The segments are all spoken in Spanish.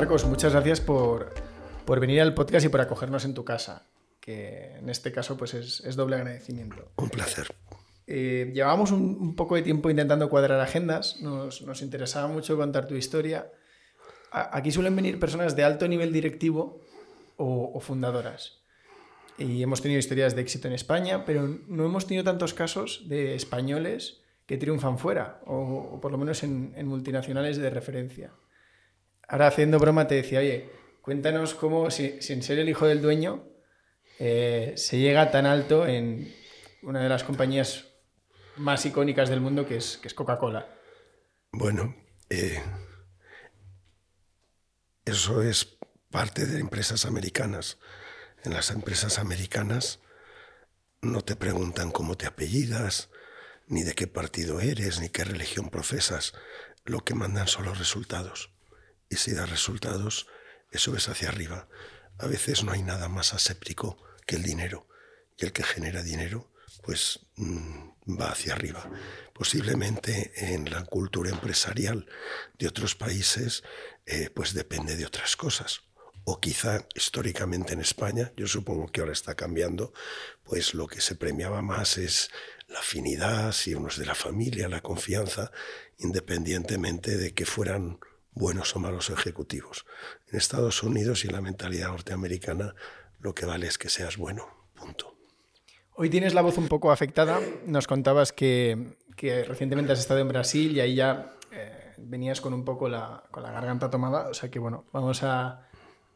Marcos, muchas gracias por, por venir al podcast y por acogernos en tu casa, que en este caso pues es, es doble agradecimiento. Un placer. Eh, llevábamos un, un, poco de tiempo intentando cuadrar agendas, nos, nos interesaba mucho contar tu historia. A, aquí suelen venir personas de alto nivel directivo o, o fundadoras. Y hemos tenido historias de éxito en España, pero no hemos tenido tantos casos de españoles que triunfan fuera, o, o por lo menos en, en, multinacionales de referencia. Ahora, haciendo broma, te decía, oye, cuéntanos cómo, si, sin ser el hijo del dueño, eh, se llega tan alto en una de las compañías más icónicas del mundo, que es, que es Coca-Cola. Bueno, eh, eso es parte de empresas americanas. En las empresas americanas no te preguntan cómo te apellidas, ni de qué partido eres, ni qué religión profesas. Lo que mandan son los resultados. Y si das resultados, eso es hacia arriba. A veces no hay nada más aséptico que el dinero. Y el que genera dinero, pues mmm, va hacia arriba. Posiblemente en la cultura empresarial de otros países, eh, pues depende de otras cosas o quizá históricamente en España, yo supongo que ahora está cambiando, pues lo que se premiaba más es la afinidad, si uno es de la familia, la confianza, independientemente de que fueran buenos o malos ejecutivos. En Estados Unidos y en la mentalidad norteamericana lo que vale es que seas bueno, punto. Hoy tienes la voz un poco afectada, nos contabas que, que recientemente has estado en Brasil y ahí ya eh, venías con un poco la, con la garganta tomada, o sea que bueno, vamos a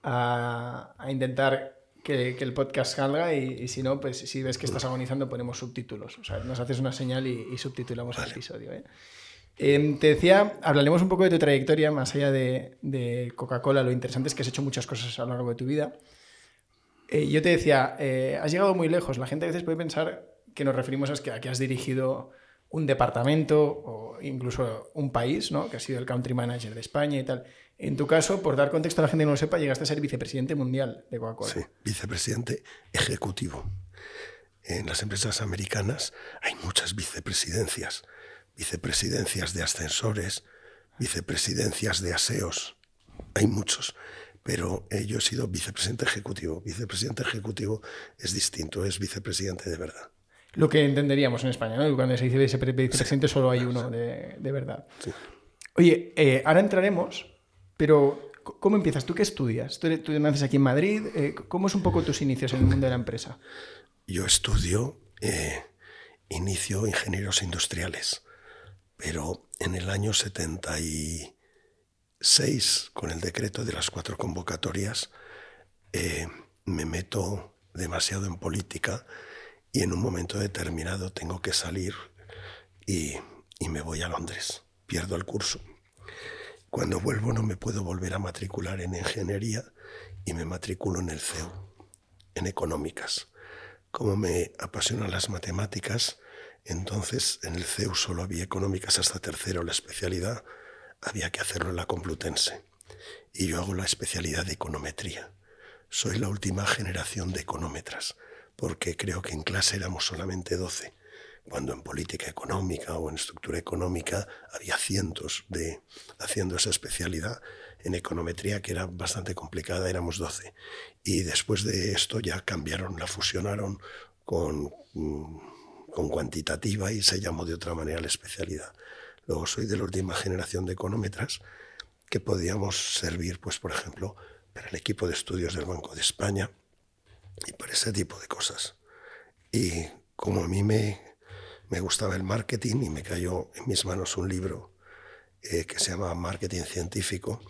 a, a intentar que, que, el podcast salga y, y, si no, pues si ves que estás agonizando ponemos subtítulos. O sea, nos haces una señal y, y subtitulamos vale. el episodio. ¿eh? Eh, te decía, hablaremos un poco de tu trayectoria, más allá de, Coca-Cola, lo interesante es que has hecho muchas cosas a lo largo de tu vida. Eh, yo te decía, eh, has llegado muy lejos. La gente a veces puede pensar que nos referimos a que, a que has dirigido un departamento o incluso un país, ¿no? que has sido el country manager de España y tal. En tu caso, por dar contexto a la gente que no lo sepa, llegaste a ser vicepresidente mundial de Coca-Cola. Sí, vicepresidente ejecutivo. En las empresas americanas hay muchas vicepresidencias. Vicepresidencias de ascensores, vicepresidencias de aseos. Hay muchos. Pero eh, yo he sido vicepresidente ejecutivo. Vicepresidente ejecutivo es distinto, es vicepresidente de verdad. Lo que entenderíamos en España, ¿no? Cuando se dice vicepresidente sí. solo hay uno de, de verdad. Sí. Oye, eh, ahora entraremos pero, ¿cómo empiezas? ¿Tú qué estudias? ¿Tú, tú naces aquí en Madrid? Eh, ¿Cómo es un poco tus inicios en el mundo de la empresa? Yo estudio, eh, inicio ingenieros industriales, pero en el año 76, con el decreto de las cuatro convocatorias, eh, me meto demasiado en política y en un momento determinado tengo que salir y, y me voy a Londres. Pierdo el curso cuando vuelvo no me puedo volver a matricular en ingeniería y me matriculo en el CEU, en económicas. Como me apasionan las matemáticas, entonces en el CEU solo había económicas hasta tercero, la especialidad había que hacerlo en la Complutense. Y yo hago la especialidad de econometría. Soy la última generación de económetras, porque creo que en clase éramos solamente 12 cuando en política económica o en estructura económica había cientos de haciendo esa especialidad. En econometría, que era bastante complicada, éramos 12. Y después de esto ya cambiaron, la fusionaron con, con cuantitativa y se llamó de otra manera la especialidad. Luego soy de la última generación de económetras que podíamos servir, pues, por ejemplo, para el equipo de estudios del Banco de España y para ese tipo de cosas. Y como a mí me me gustaba el marketing y me cayó en mis manos un libro eh, que se llama Marketing Científico.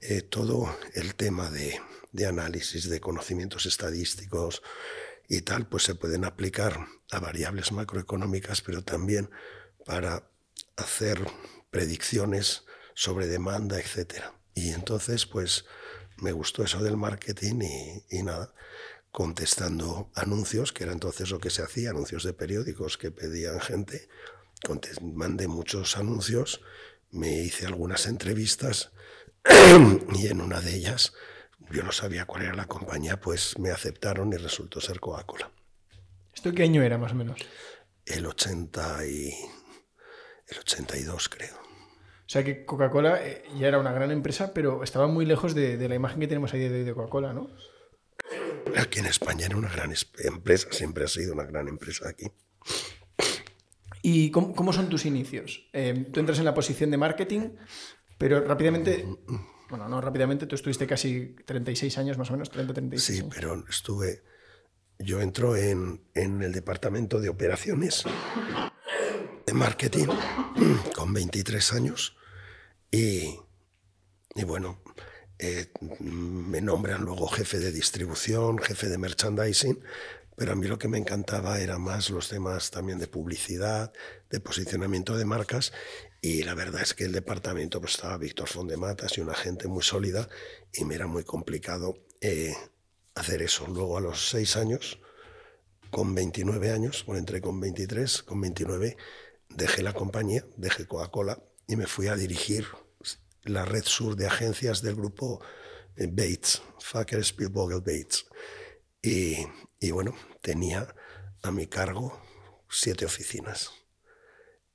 Eh, todo el tema de, de, análisis de conocimientos estadísticos y tal, pues se pueden aplicar a variables macroeconómicas, pero también para hacer predicciones sobre demanda, etc. Y entonces, pues me gustó eso del marketing y, y nada contestando anuncios, que era entonces lo que se hacía, anuncios de periódicos que pedían gente. mandé muchos anuncios, me hice algunas entrevistas y en una de ellas, yo no sabía cuál era la compañía, pues me aceptaron y resultó ser Coca-Cola. ¿Esto qué año era más o menos? El 80 y el 82 creo. O sea que Coca-Cola eh, ya era una gran empresa, pero estaba muy lejos de, de la imagen que tenemos ahí de, de Coca-Cola, ¿no? Aquí en España era una gran empresa, siempre ha sido una gran empresa aquí. ¿Y cómo, cómo son tus inicios? Eh, tú entras en la posición de marketing, pero rápidamente, bueno, no rápidamente, tú estuviste casi 36 años más o menos, 30, 36. Sí, pero estuve, yo entro en, en el departamento de operaciones de marketing con 23 años y, y bueno, eh, me nombran luego jefe de distribución, jefe de merchandising, pero a mí lo que me encantaba era más los temas también de publicidad, de posicionamiento de marcas, y la verdad es que el departamento pues, estaba Víctor Fondematas y una gente muy sólida, y me era muy complicado eh, hacer eso. Luego a los seis años, con 29 años, bueno, entré con 23, con 29, dejé la compañía, dejé Coca-Cola y me fui a dirigir la red sur de agencias del grupo eh, Bates, Facker Spielvogel Bates. Y, y, bueno, tenía a mi cargo siete oficinas.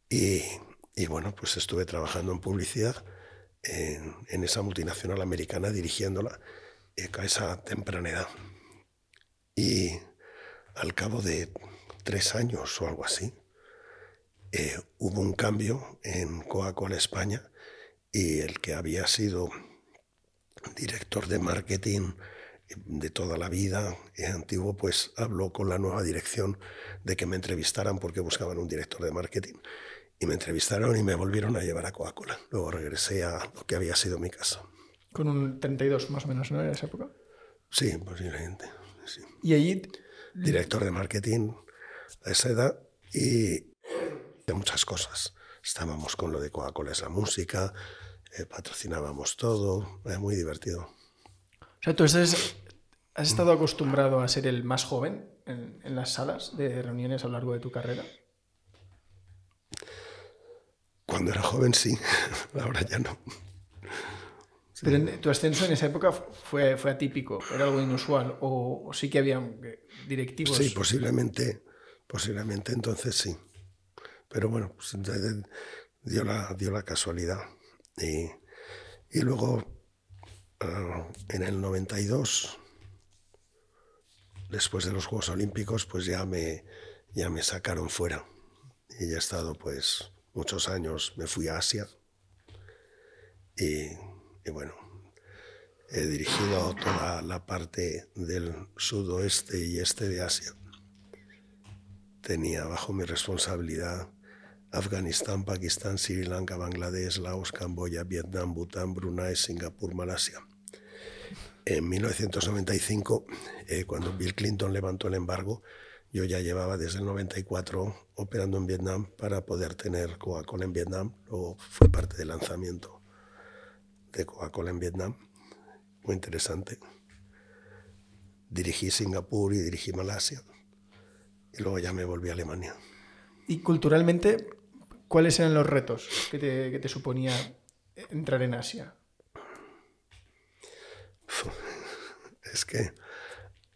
Y, y bueno, pues estuve trabajando en publicidad en, esa multinacional americana, dirigiéndola eh, a esa temprana edad. Y al cabo de tres años o algo así, eh, hubo un cambio en Coca-Cola España y el que había sido director de marketing de toda la vida, eh, antiguo, pues habló con la nueva dirección de que me entrevistaran porque buscaban un director de marketing. Y me entrevistaron y me volvieron a llevar a Coca-Cola. Luego regresé a lo que había sido mi casa. Con un 32 más o menos, ¿no? En esa época. Sí, posiblemente. Sí. Y allí... Director de marketing a esa edad y de muchas cosas. Estábamos con lo de Coca-Cola es la música, eh, patrocinábamos todo, era muy divertido. O sea, tú has, has estado acostumbrado a ser el más joven en, en, las salas de reuniones a lo largo de tu carrera. Cuando era joven sí, ahora ya no. Sí. Pero tu ascenso en esa época fue, fue atípico, era algo inusual, o, o sí que había directivos. Sí, posiblemente, posiblemente entonces sí. Pero bueno, pues, dio, la, dio la casualidad. Y, y luego, uh, en el 92, después de los Juegos Olímpicos, pues ya me, ya me sacaron fuera. Y ya he estado pues muchos años, me fui a Asia. Y, bueno, he dirigido toda la parte del sudoeste y este de Asia. Tenía bajo mi responsabilidad Afganistán, Pakistán, Sri Lanka, Bangladesh, Laos, Camboya, Vietnam, Bután, Brunei, Singapur, Malasia. En 1995, eh, cuando Bill Clinton levantó el embargo, yo ya llevaba desde el 94 operando en Vietnam para poder tener Coca-Cola en Vietnam. Luego fue parte del lanzamiento de Coca-Cola en Vietnam. Muy interesante. Dirigí Singapur y dirigí Malasia. Y luego ya me volví a Alemania. Y culturalmente, ¿cuáles eran los retos que te, que te suponía entrar en Asia? Es que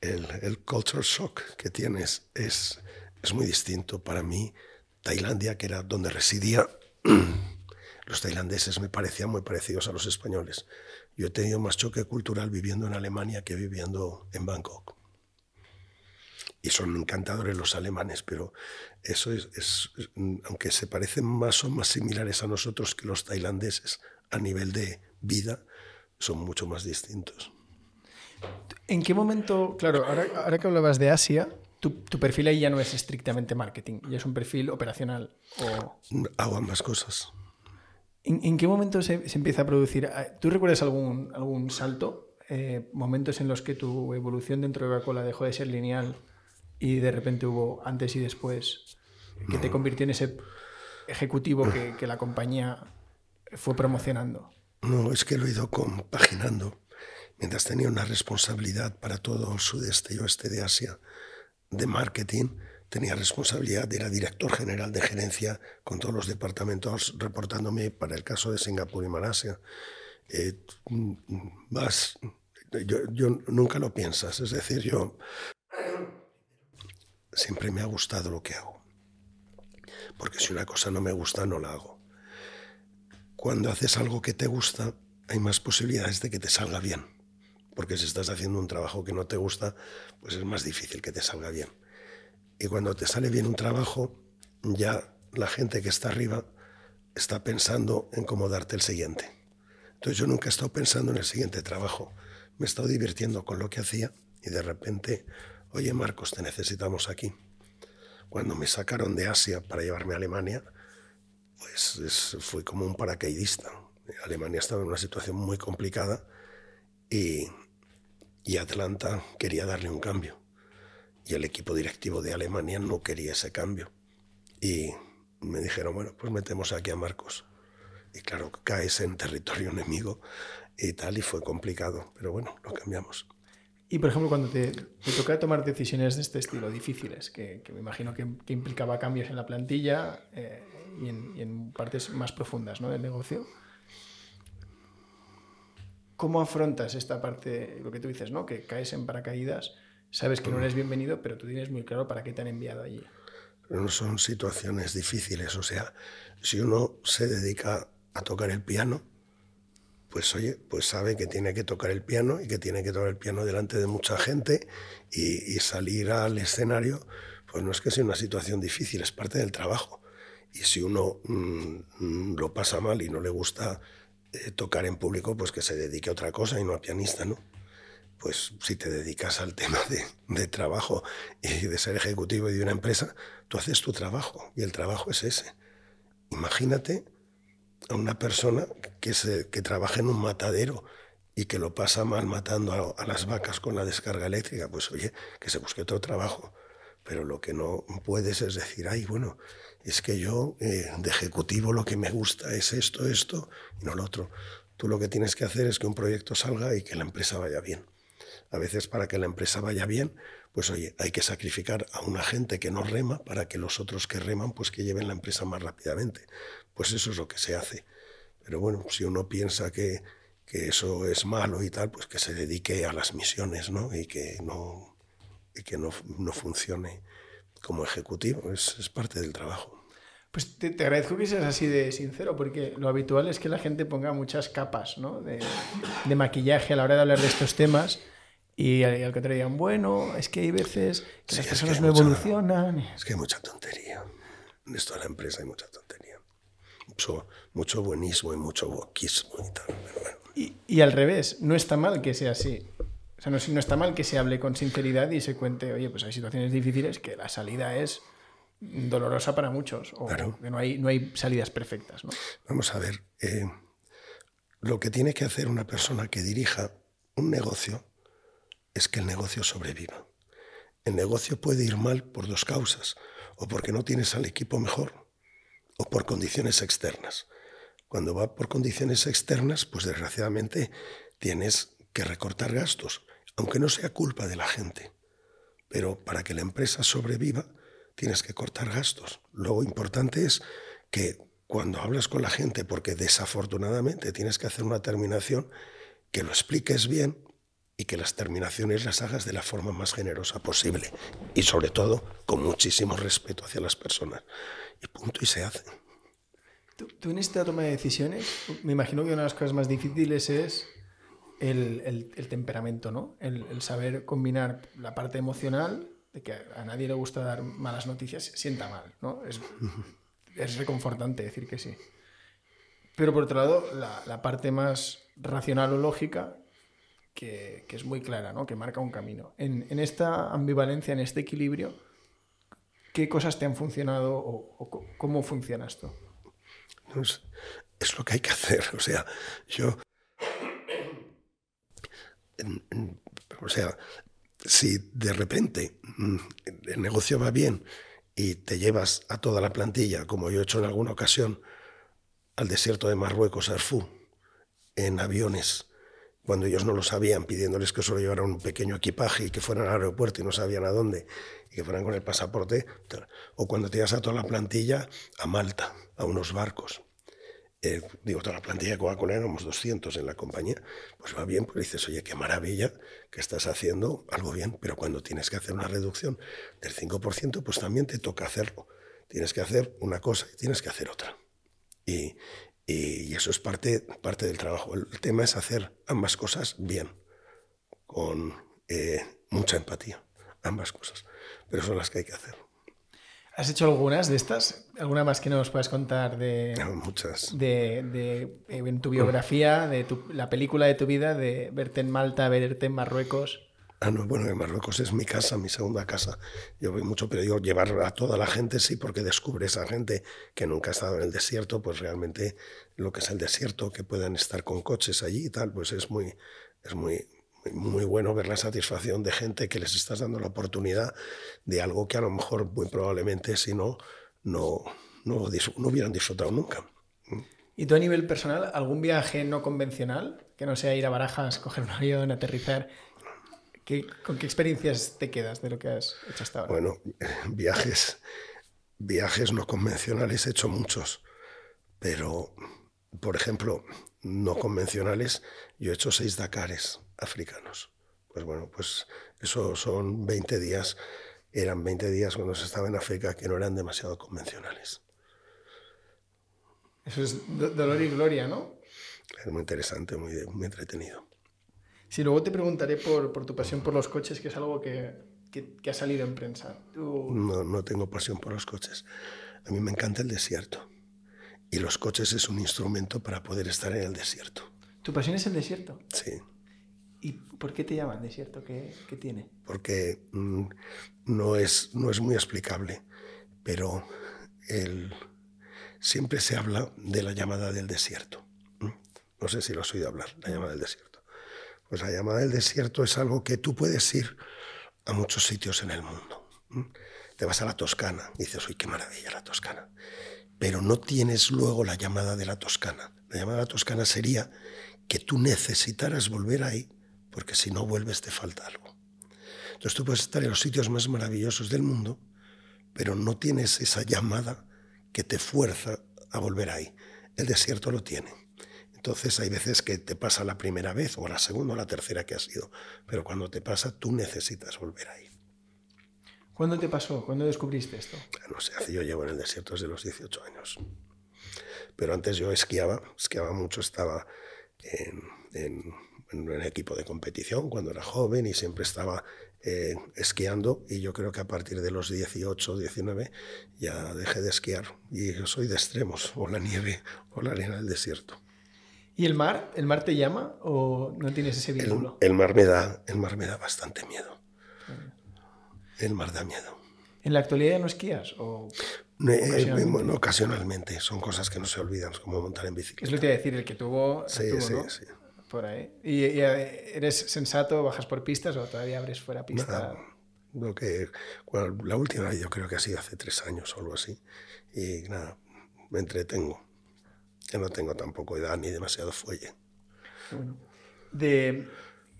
el, el, culture shock que tienes es, es muy distinto. Para mí, Tailandia, que era donde residía, los tailandeses me parecían muy parecidos a los españoles. Yo he tenido más choque cultural viviendo en Alemania que viviendo en Bangkok. Y son encantadores los alemanes, pero eso es, es, aunque se parecen más, son más similares a nosotros que los tailandeses a nivel de vida, son mucho más distintos. ¿En qué momento, claro, ahora, ahora que hablabas de Asia, tu, tu, perfil ahí ya no es estrictamente marketing, ya es un perfil operacional? O... Hago ambas cosas. ¿En, ¿En, qué momento se, se, empieza a producir? ¿Tú recuerdas algún, algún salto? Eh, momentos en los que tu evolución dentro de Coca-Cola dejó de ser lineal y de repente hubo antes y después que no. te convirtió en ese ejecutivo que, que, la compañía fue promocionando? No, es que lo he ido compaginando. Mientras tenía una responsabilidad para todo el sudeste y oeste de Asia de marketing, tenía responsabilidad, era director general de gerencia con todos los departamentos reportándome para el caso de Singapur y Malasia. Eh, yo, nunca lo piensas, es decir, yo siempre me ha gustado lo que hago, porque si una cosa no me gusta no la hago. cuando haces algo que te gusta, hay más posibilidades de que te salga bien. Porque si estás haciendo un trabajo que no te gusta, pues es más difícil que te salga bien. Y cuando te sale bien un trabajo, ya la gente que está arriba está pensando en cómo darte el siguiente. Entonces yo nunca he estado pensando en el siguiente trabajo. Me he estado divirtiendo con lo que hacía y de repente, oye Marcos, te necesitamos aquí. Cuando me sacaron de Asia para llevarme a Alemania, pues fui como un paracaidista. Alemania estaba en una situación muy complicada y, y Atlanta quería darle un cambio. Y el equipo directivo de Alemania no quería ese cambio. Y me dijeron, bueno, pues metemos aquí a Marcos. Y claro, caes en territorio enemigo y tal, y fue complicado, pero bueno, lo cambiamos. Y por ejemplo, cuando te, te toca tomar decisiones de este estilo, difíciles, que, me imagino que, implicaba cambios en la plantilla eh, y, en, partes más profundas ¿no? del negocio, ¿cómo afrontas esta parte, lo que tú dices, ¿no? que caes en paracaídas, sabes que no eres bienvenido, pero tú tienes muy claro para qué te han enviado allí? No son situaciones difíciles, o sea, si uno se dedica a tocar el piano, pues oye, pues sabe que tiene que tocar el piano y que tiene que tocar el piano delante de mucha gente y, salir al escenario, pues no es que sea una situación difícil, es parte del trabajo. Y si uno mm, lo pasa mal y no le gusta eh, tocar en público, pues que se dedique a otra cosa y no a pianista, ¿no? Pues si te dedicas al tema de, trabajo y de ser ejecutivo de una empresa, tú haces tu trabajo y el trabajo es ese. Imagínate a una persona que, se, que trabaja en un matadero y que lo pasa mal matando a, las vacas con la descarga eléctrica, pues oye, que se busque otro trabajo. Pero lo que no puedes es decir, ay, bueno, es que yo eh, de ejecutivo lo que me gusta es esto, esto y no lo otro. Tú lo que tienes que hacer es que un proyecto salga y que la empresa vaya bien. A veces para que la empresa vaya bien, pues oye, hay que sacrificar a una gente que no rema para que los otros que reman, pues que lleven la empresa más rápidamente pues eso es lo que se hace. Pero bueno, si uno piensa que, que eso es malo y tal, pues que se dedique a las misiones, ¿no? Y que no, y que no, no funcione como ejecutivo, es, es parte del trabajo. Pues te, agradezco que seas así de sincero, porque lo habitual es que la gente ponga muchas capas ¿no? de, de, maquillaje a la hora de hablar de estos temas y al, al contrario digan, bueno, es que hay veces que las personas no evolucionan. Es que hay mucha tontería. En esto de la empresa hay mucha tontería mucho, mucho buenismo y mucho boquismo y tal. y, al revés, no está mal que sea así. Sea, no, no, está mal que se hable con sinceridad y se cuente, oye, pues hay situaciones difíciles que la salida es dolorosa para muchos o que no hay, no hay salidas perfectas. ¿no? Vamos a ver, eh, lo que tiene que hacer una persona que dirija un negocio es que el negocio sobreviva. El negocio puede ir mal por dos causas, o porque no tienes al equipo mejor, o por condiciones externas. Cuando va por condiciones externas, pues desgraciadamente tienes que recortar gastos, aunque no sea culpa de la gente. Pero para que la empresa sobreviva, tienes que cortar gastos. Lo importante es que cuando hablas con la gente, porque desafortunadamente tienes que hacer una terminación, que lo expliques bien y que las terminaciones las hagas de la forma más generosa posible y sobre todo con muchísimo respeto hacia las personas y punto, y se hace. Tú, en esta toma de decisiones, me imagino que una de las cosas más difíciles es el, el, temperamento, ¿no? El, el, saber combinar la parte emocional, de que a nadie le gusta dar malas noticias, sienta mal, ¿no? Es, es reconfortante decir que sí. Pero por otro lado, la, la parte más racional o lógica, que, que, es muy clara, ¿no? que marca un camino. En, en, esta ambivalencia, en este equilibrio, ¿Qué cosas te han funcionado o, cómo funciona esto? Es, es, lo que hay que hacer. O sea, yo. O sea, si de repente mm, el negocio va bien y te llevas a toda la plantilla, como yo he hecho en alguna ocasión, al desierto de Marruecos, Arfú, en aviones, cuando ellos no lo sabían, pidiéndoles que solo llevaran un pequeño equipaje y que fueran al aeropuerto y no sabían a dónde, que fueran con el pasaporte, o cuando te ibas a toda la plantilla a Malta, a unos barcos. Eh, digo, toda la plantilla de Coca-Cola éramos 200 en la compañía, pues va bien, pues dices, oye, qué maravilla que estás haciendo algo bien, pero cuando tienes que hacer una reducción del 5%, pues también te toca hacerlo. Tienes que hacer una cosa y tienes que hacer otra. Y, Y, eso es parte, parte del trabajo. El tema es hacer ambas cosas bien, con eh, mucha empatía, ambas cosas. Pero son las que hay que hacer. ¿Has hecho algunas de estas? ¿Alguna más que nos puedas contar de, muchas. de, de en tu biografía, de tu, la película de tu vida, de verte en Malta, verte en Marruecos? Ah, no, bueno, en Marruecos es mi casa, mi segunda casa. Yo voy mucho, pero digo, llevar a toda la gente, sí, porque descubre esa gente que nunca ha estado en el desierto, pues realmente lo que es el desierto, que puedan estar con coches allí y tal, pues es muy, es muy, muy bueno ver la satisfacción de gente que les estás dando la oportunidad de algo que a lo mejor muy probablemente si no, no, no, no hubieran disfrutado nunca. ¿Y tú a nivel personal, algún viaje no convencional, que no sea ir a Barajas, coger un avión, aterrizar? ¿Qué, ¿Con qué experiencias te quedas de lo que has hecho hasta ahora? Bueno, viajes, viajes no convencionales he hecho muchos, pero, por ejemplo, no convencionales, yo he hecho seis Dakares africanos. Pues bueno, pues eso son 20 días, eran 20 días cuando se estaba en África que no eran demasiado convencionales. Eso es dolor y gloria, ¿no? Es muy interesante, muy, muy entretenido. Sí, luego te preguntaré por, por, tu pasión por los coches, que es algo que, que, ha salido en prensa. No, no tengo pasión por los coches. A mí me encanta el desierto. Y los coches es un instrumento para poder estar en el desierto. ¿Tu pasión es el desierto? Sí. ¿Y por qué te llaman desierto? ¿Qué, qué tiene? Porque mm, no, es, no es muy explicable, pero el, siempre se habla de la llamada del desierto. No sé si lo has oído hablar, la llamada del desierto. Pues la llamada del desierto es algo que tú puedes ir a muchos sitios en el mundo. Te vas a la Toscana y dices, uy, qué maravilla la Toscana. Pero no tienes luego la llamada de la Toscana. La llamada de la Toscana sería que tú necesitaras volver ahí porque si no vuelves te falta algo. Entonces tú puedes estar en los sitios más maravillosos del mundo, pero no tienes esa llamada que te fuerza a volver ahí. El desierto lo tiene. Entonces hay veces que te pasa la primera vez o la segunda o la tercera que has ido, pero cuando te pasa tú necesitas volver ahí. ¿Cuándo te pasó? ¿Cuándo descubriste esto? No sé, yo llevo en el desierto desde los 18 años. Pero antes yo esquiaba, esquiaba mucho, estaba en, en en un equipo de competición cuando era joven y siempre estaba eh, esquiando y yo creo que a partir de los 18, 19 ya dejé de esquiar y yo soy de extremos, o la nieve o la arena del desierto. ¿Y el mar? ¿El mar te llama o no tienes ese vínculo? El, mar, me da, el mar me da bastante miedo. El mar da miedo. ¿En la actualidad ya no esquías? O eh, ocasionalmente? bueno, ocasionalmente. Son cosas que no se olvidan, como montar en bicicleta. Es lo que te iba a decir, el que tuvo... Sí, tuvo, sí, ¿no? sí. Por ahí. ¿Y, y eres sensato, bajas por pistas o todavía abres fuera pista? Lo que, bueno, la última yo creo que ha sido hace tres años o algo así. Y nada, me entretengo. Ya no tengo tampoco edad ni demasiado fuelle. Bueno. De,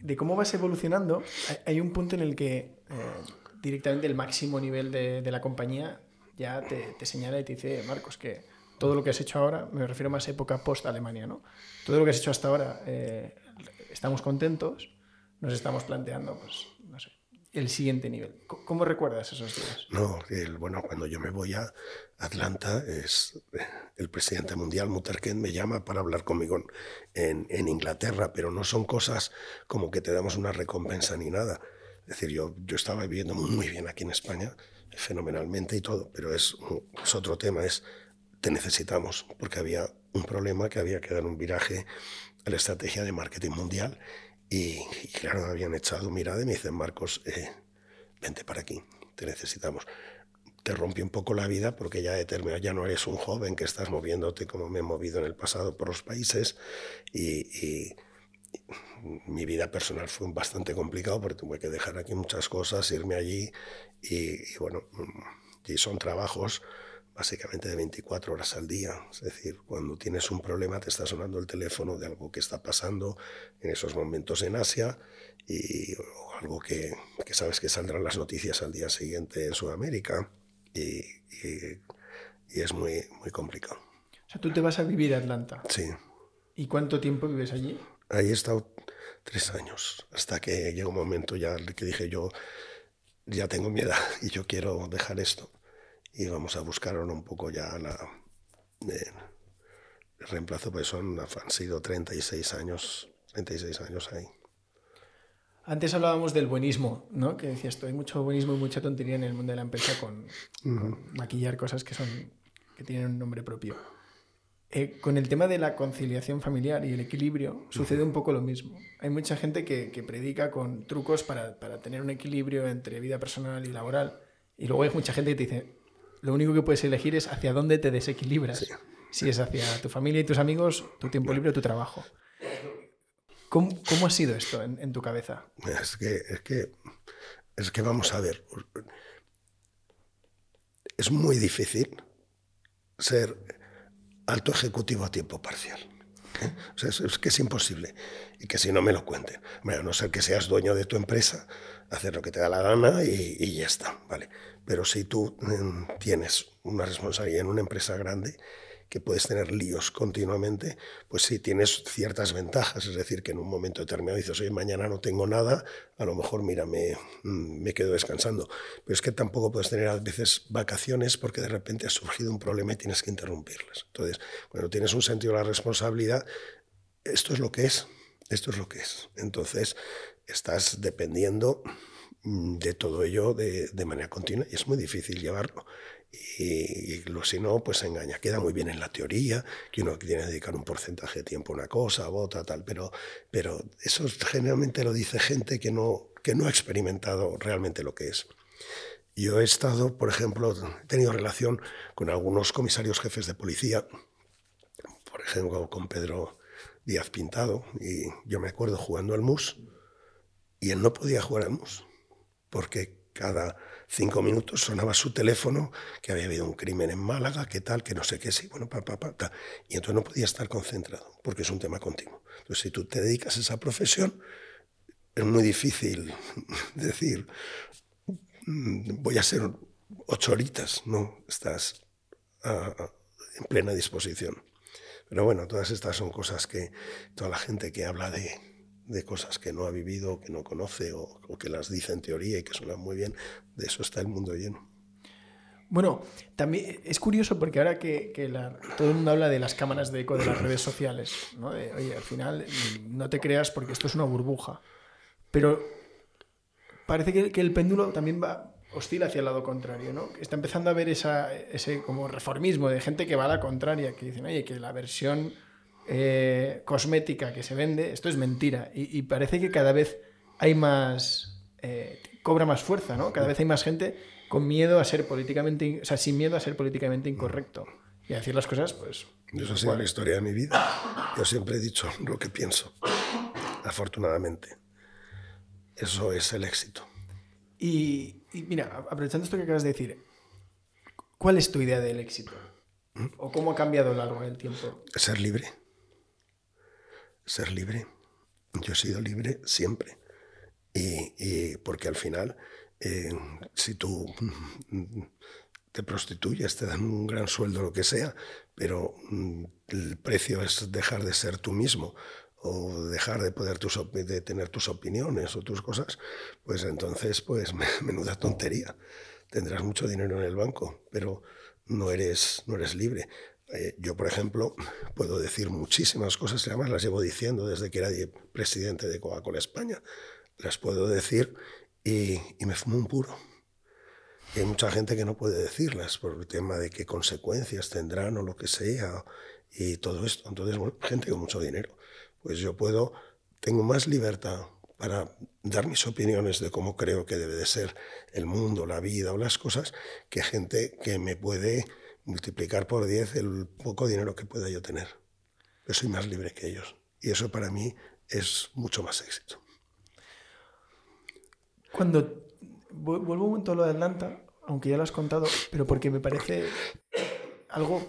de, cómo vas evolucionando, hay, un punto en el que eh, directamente el máximo nivel de, de la compañía ya te, te, señala y te dice, Marcos, que todo lo que has hecho ahora, me refiero más a época post-Alemania, ¿no? Todo lo que has hecho hasta ahora, eh, estamos contentos, nos estamos planteando, pues, el siguiente nivel. ¿Cómo recuerdas esos días? No, el, bueno, cuando yo me voy a Atlanta, es eh, el presidente mundial, Mutterken, me llama para hablar conmigo en, en, Inglaterra, pero no son cosas como que te damos una recompensa ni nada. Es decir, yo, yo estaba viviendo muy bien aquí en España, fenomenalmente y todo, pero es, es otro tema, es te necesitamos, porque había un problema que había que dar un viraje a la estrategia de marketing mundial y, y claro, habían echado mirada y me dicen, Marcos, eh, vente para aquí, te necesitamos. Te rompe un poco la vida porque ya determina, ya no eres un joven que estás moviéndote como me he movido en el pasado por los países y, y mi vida personal fue bastante complicado porque tuve que dejar aquí muchas cosas, irme allí y, y bueno, y son trabajos básicamente de 24 horas al día. Es decir, cuando tienes un problema te está sonando el teléfono de algo que está pasando en esos momentos en Asia y o algo que, que sabes que saldrán las noticias al día siguiente en Sudamérica y, y, y, es muy, muy complicado. O sea, tú te vas a vivir a Atlanta. Sí. ¿Y cuánto tiempo vives allí? Ahí he estado tres años, hasta que llegó un momento ya que dije yo, ya tengo mi edad y yo quiero dejar esto y vamos a buscar ahora un poco ya la, eh, reemplazo, pues son, han sido 36 años, 36 años ahí. Antes hablábamos del buenismo, ¿no? Que decías tú, hay mucho buenismo y mucha tontería en el mundo de la empresa con, maquillar cosas que son que tienen un nombre propio. Eh, con el tema de la conciliación familiar y el equilibrio sucede un poco lo mismo. Hay mucha gente que, que predica con trucos para, para, tener un equilibrio entre vida personal y laboral. Y luego hay mucha gente que te dice, lo único que puedes elegir es hacia dónde te desequilibras. Si es hacia tu familia y tus amigos, tu tiempo libre o tu trabajo. ¿Cómo, cómo ha sido esto en, en, tu cabeza? Es que, es, que, es que vamos a ver. Es muy difícil ser alto ejecutivo a tiempo parcial. ¿eh? O sea, es, que es imposible. Y que si no me lo cuenten. Bueno, a no ser que seas dueño de tu empresa, hacer lo que te da la gana y, ya está. ¿vale? Pero si tú mm, tienes una responsabilidad en una empresa grande, que puedes tener líos continuamente, pues sí tienes ciertas ventajas. Es decir, que en un momento determinado dices, oye, mañana no tengo nada, a lo mejor, mira, me, mm, me quedo descansando. Pero es que tampoco puedes tener a veces vacaciones porque de repente ha surgido un problema y tienes que interrumpirlas. Entonces, cuando tienes un sentido de la responsabilidad, esto es lo que es, esto es lo que es. Entonces, estás dependiendo mm, de todo ello de, de manera continua y es muy difícil llevarlo y, lo, si no, pues engaña. Queda muy bien en la teoría, que uno tiene que dedicar un porcentaje de tiempo a una cosa, a otra, tal, pero, pero eso generalmente lo dice gente que no, que no ha experimentado realmente lo que es. Yo he estado, por ejemplo, he tenido relación con algunos comisarios jefes de policía, por ejemplo, con Pedro Díaz Pintado, y yo me acuerdo jugando al MUS, y él no podía jugar al MUS, porque cada cinco minutos sonaba su teléfono, que había habido un crimen en Málaga, que tal, que no sé qué, sí, bueno, pa, pa, pa, Y entonces no podía estar concentrado, porque es un tema continuo. Entonces, si tú te dedicas a esa profesión, es muy difícil decir, mm, voy a ser ocho horitas, ¿no? Estás en plena disposición. Pero bueno, todas estas son cosas que toda la gente que habla de, de cosas que no ha vivido, que no conoce o, que las dice en teoría y que suenan muy bien. De eso está el mundo lleno. Bueno, también es curioso porque ahora que, todo el mundo habla de las cámaras de eco de las redes sociales, ¿no? oye, al final no te creas porque esto es una burbuja. Pero parece que, que el péndulo también va, oscila hacia el lado contrario, ¿no? Está empezando a haber esa, ese como reformismo de gente que va a la contraria, que dicen, oye, que la versión eh, cosmética que se vende, esto es mentira. Y, parece que cada vez hay más, eh, cobra más fuerza, ¿no? Cada vez hay más gente con miedo a ser políticamente, o sea, sin miedo a ser políticamente incorrecto. Y a decir las cosas, pues... Eso ha sido la historia de mi vida. Yo siempre he dicho lo que pienso, afortunadamente. Eso es el éxito. Y, y mira, aprovechando esto que acabas de decir, ¿cuál es tu idea del éxito? ¿O cómo ha cambiado a lo largo del tiempo? Ser libre ser libre. Yo he sido libre siempre. Y, porque al final, eh, si tú te prostituyes, te dan un gran sueldo, lo que sea, pero mm, el precio es dejar de ser tú mismo o dejar de poder tus, de tener tus opiniones o tus cosas, pues entonces, pues menuda tontería. Tendrás mucho dinero en el banco, pero no eres, no eres libre. Eh, yo, por ejemplo, puedo decir muchísimas cosas, y además las llevo diciendo desde que era presidente de Coca-Cola España. Las puedo decir y, me fumo un puro. hay mucha gente que no puede decirlas por el tema de qué consecuencias tendrán o lo que sea y todo esto. Entonces, gente con mucho dinero. Pues yo puedo, tengo más libertad para dar mis opiniones de cómo creo que debe de ser el mundo, la vida o las cosas, que gente que me puede multiplicar por 10 el poco dinero que pueda yo tener. Yo soy más libre que ellos. Y eso para mí es mucho más éxito. Cuando vuelvo un momento a lo de Atlanta, aunque ya lo has contado, pero porque me parece algo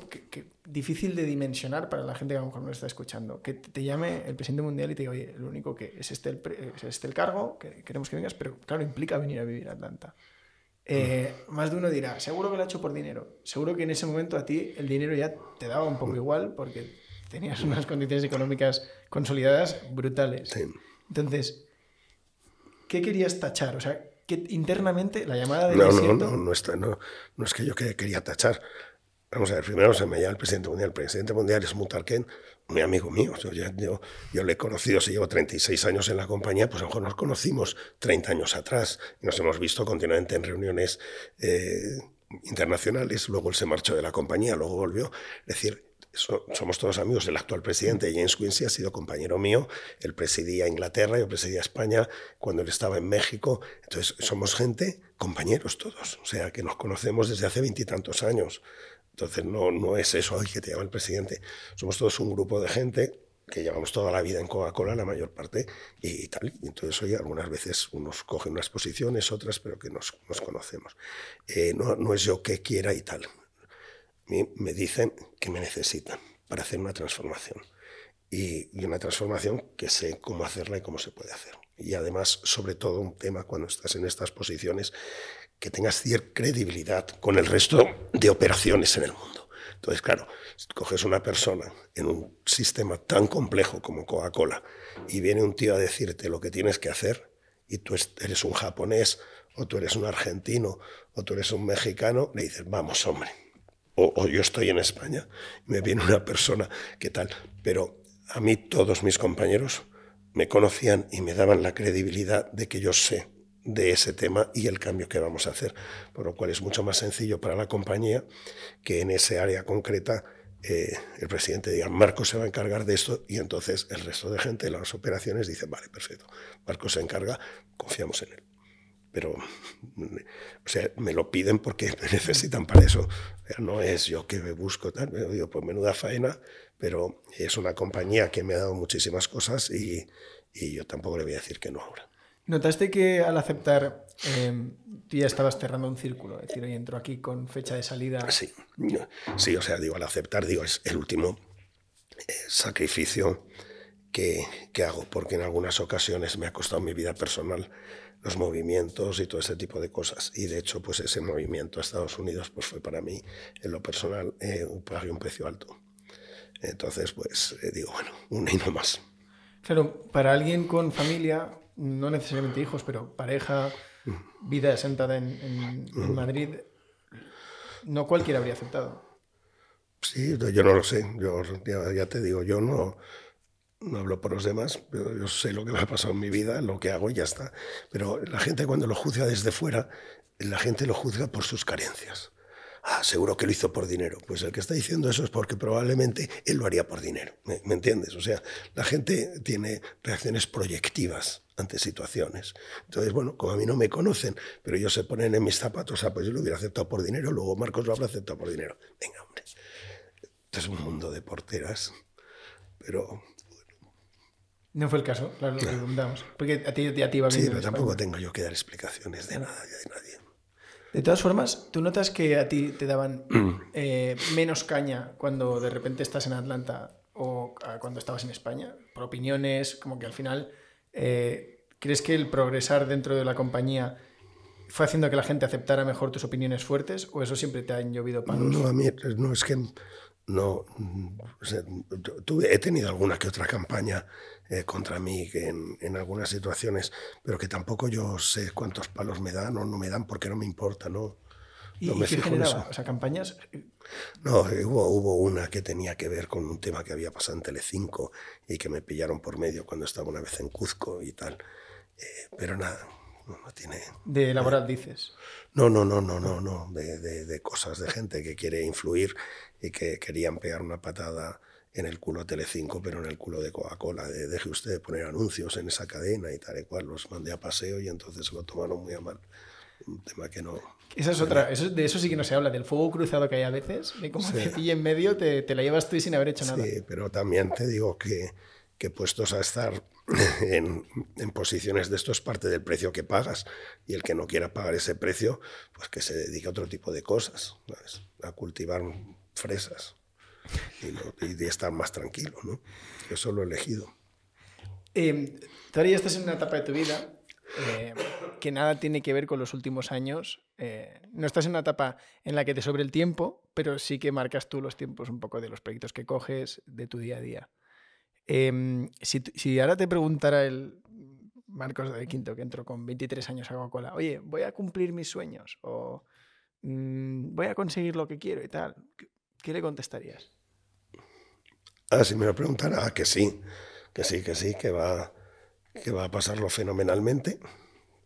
difícil de dimensionar para la gente que a lo mejor no está escuchando. Que te llame el presidente mundial y te diga, oye, lo único que es este el, es este el cargo, que queremos que vengas, pero claro, implica venir a vivir a Atlanta. Eh, más de uno dirá, seguro que lo ha hecho por dinero. Seguro que en ese momento a ti el dinero ya te daba un poco igual porque tenías unas condiciones económicas consolidadas brutales. Entonces, ¿qué querías tachar? O sea, que internamente la llamada de no, no, no, no, no, no es que yo quería tachar. Vamos a ver, primero se me llama el presidente mundial. El presidente mundial es Mutarken, muy amigo mío. Yo, yo, yo, le he conocido, si llevo 36 años en la compañía, pues a lo mejor nos conocimos 30 años atrás y nos hemos visto continuamente en reuniones eh, internacionales. Luego él se marchó de la compañía, luego volvió. Es decir, somos todos amigos. El actual presidente, James Quincy, ha sido compañero mío. Él presidía Inglaterra, yo presidía España cuando él estaba en México. Entonces, somos gente, compañeros todos. O sea, que nos conocemos desde hace veintitantos años. Entonces, no, no es eso, ay, que te llama el presidente. Somos todos un grupo de gente que llevamos toda la vida en Coca-Cola, la mayor parte, y, tal. Y entonces, hoy algunas veces unos cogen unas posiciones, otras, pero que nos, nos conocemos. Eh, no, no es yo que quiera y tal me dicen que me necesitan para hacer una transformación. Y, una transformación que sé cómo hacerla y cómo se puede hacer. Y además, sobre todo, un tema cuando estás en estas posiciones, que tengas cierta credibilidad con el resto de operaciones en el mundo. Entonces, claro, coges una persona en un sistema tan complejo como Coca-Cola y viene un tío a decirte lo que tienes que hacer y tú eres un japonés o tú eres un argentino o tú eres un mexicano, le dices, vamos, hombre, o, yo estoy en España, me viene una persona que tal, pero a mí todos mis compañeros me conocían y me daban la credibilidad de que yo sé de ese tema y el cambio que vamos a hacer, por lo cual es mucho más sencillo para la compañía que en ese área concreta eh, el presidente diga, Marco se va a encargar de esto y entonces el resto de gente, las operaciones, dice, vale, perfecto, Marco se encarga, confiamos en él pero o sea, me lo piden porque me necesitan para eso. no es yo que me busco tal, me digo, pues menuda faena, pero es una compañía que me ha dado muchísimas cosas y, y yo tampoco le voy a decir que no ahora. ¿Notaste que al aceptar eh, tú ya estabas cerrando un círculo? Es decir, hoy entro aquí con fecha de salida. Sí, sí, o sea, digo, al aceptar, digo, es el último eh, sacrificio que, que hago, porque en algunas ocasiones me ha costado mi vida personal los movimientos y todo ese tipo de cosas. Y de hecho, pues ese movimiento a Estados Unidos pues fue para mí, en lo personal, eh, un, un precio alto. Entonces, pues eh, digo, bueno, un y no más. Claro, para alguien con familia, no necesariamente hijos, pero pareja, vida sentada en. Madrid, no cualquiera habría aceptado. Sí, yo no lo sé. Yo ya te digo, yo no, no hablo por los demás, pero yo sé lo que me ha pasado en mi vida, lo que hago y ya está. Pero la gente cuando lo juzga desde fuera, la gente lo juzga por sus carencias. Ah, seguro que lo hizo por dinero. Pues el que está diciendo eso es porque probablemente él lo haría por dinero. ¿Me, entiendes? O sea, la gente tiene reacciones proyectivas ante situaciones. Entonces, bueno, como a mí no me conocen, pero ellos se ponen en mis zapatos, ah, pues yo lo hubiera aceptado por dinero, luego Marcos lo habrá aceptado por dinero. Venga, hombre. Esto es un mundo de porteras, pero no fue el caso, claro, lo preguntamos. Porque a ti, a ti iba bien. Sí, pero tampoco tengo yo que dar explicaciones de nada, de nadie. De todas formas, ¿tú notas que a ti te daban eh, menos caña cuando de repente estás en Atlanta o cuando estabas en España? Por opiniones, como que al final, eh, ¿crees que el progresar dentro de la compañía fue haciendo que la gente aceptara mejor tus opiniones fuertes o eso siempre te han llovido palos? No, a mí no es que no, tuve, he tenido alguna que otra campaña eh, contra mí en, en, algunas situaciones, pero que tampoco yo sé cuántos palos me dan o no me dan porque no me importa, ¿no? ¿Y, me qué generaba? O sea, campañas... No, eh, hubo, hubo una que tenía que ver con un tema que había pasado en Telecinco y que me pillaron por medio cuando estaba una vez en Cuzco y tal. Eh, pero nada, no, tiene... ¿De laboral dices? No, no, no, no, no, no. De, de, de, cosas de gente que quiere influir y que querían pegar una patada en el culo a Telecinco, pero en el culo de Coca-Cola. De, deje usted de poner anuncios en esa cadena y tal y cual. Los mandé a paseo y entonces se lo tomaron muy a mal. Un tema que no... Esa es otra, eso, de eso sí que no se habla, del fuego cruzado que hay a veces, de cómo te pilla en medio, te, te, la llevas tú y sin haber hecho nada. Sí, pero también te digo que, que puestos a estar en, en, posiciones de esto es parte del precio que pagas y el que no quiera pagar ese precio, pues que se dedique a otro tipo de cosas, ¿sabes? a cultivar fresas y, de estar más tranquilo, ¿no? Eso lo he elegido. Eh, todavía estás en una etapa de tu vida eh, que nada tiene que ver con los últimos años. Eh, no estás en una etapa en la que te sobre el tiempo, pero sí que marcas tú los tiempos un poco de los proyectos que coges, de tu día a día. Em, si, ahora te preguntara el Marcos de Quinto, que entró con 23 años a Coca-Cola, oye, voy a cumplir mis sueños o mm, voy a conseguir lo que quiero y tal, ¿qué le contestarías? Ah, si me lo preguntara, ah, que sí, que sí, que sí, que va, que va a pasarlo fenomenalmente,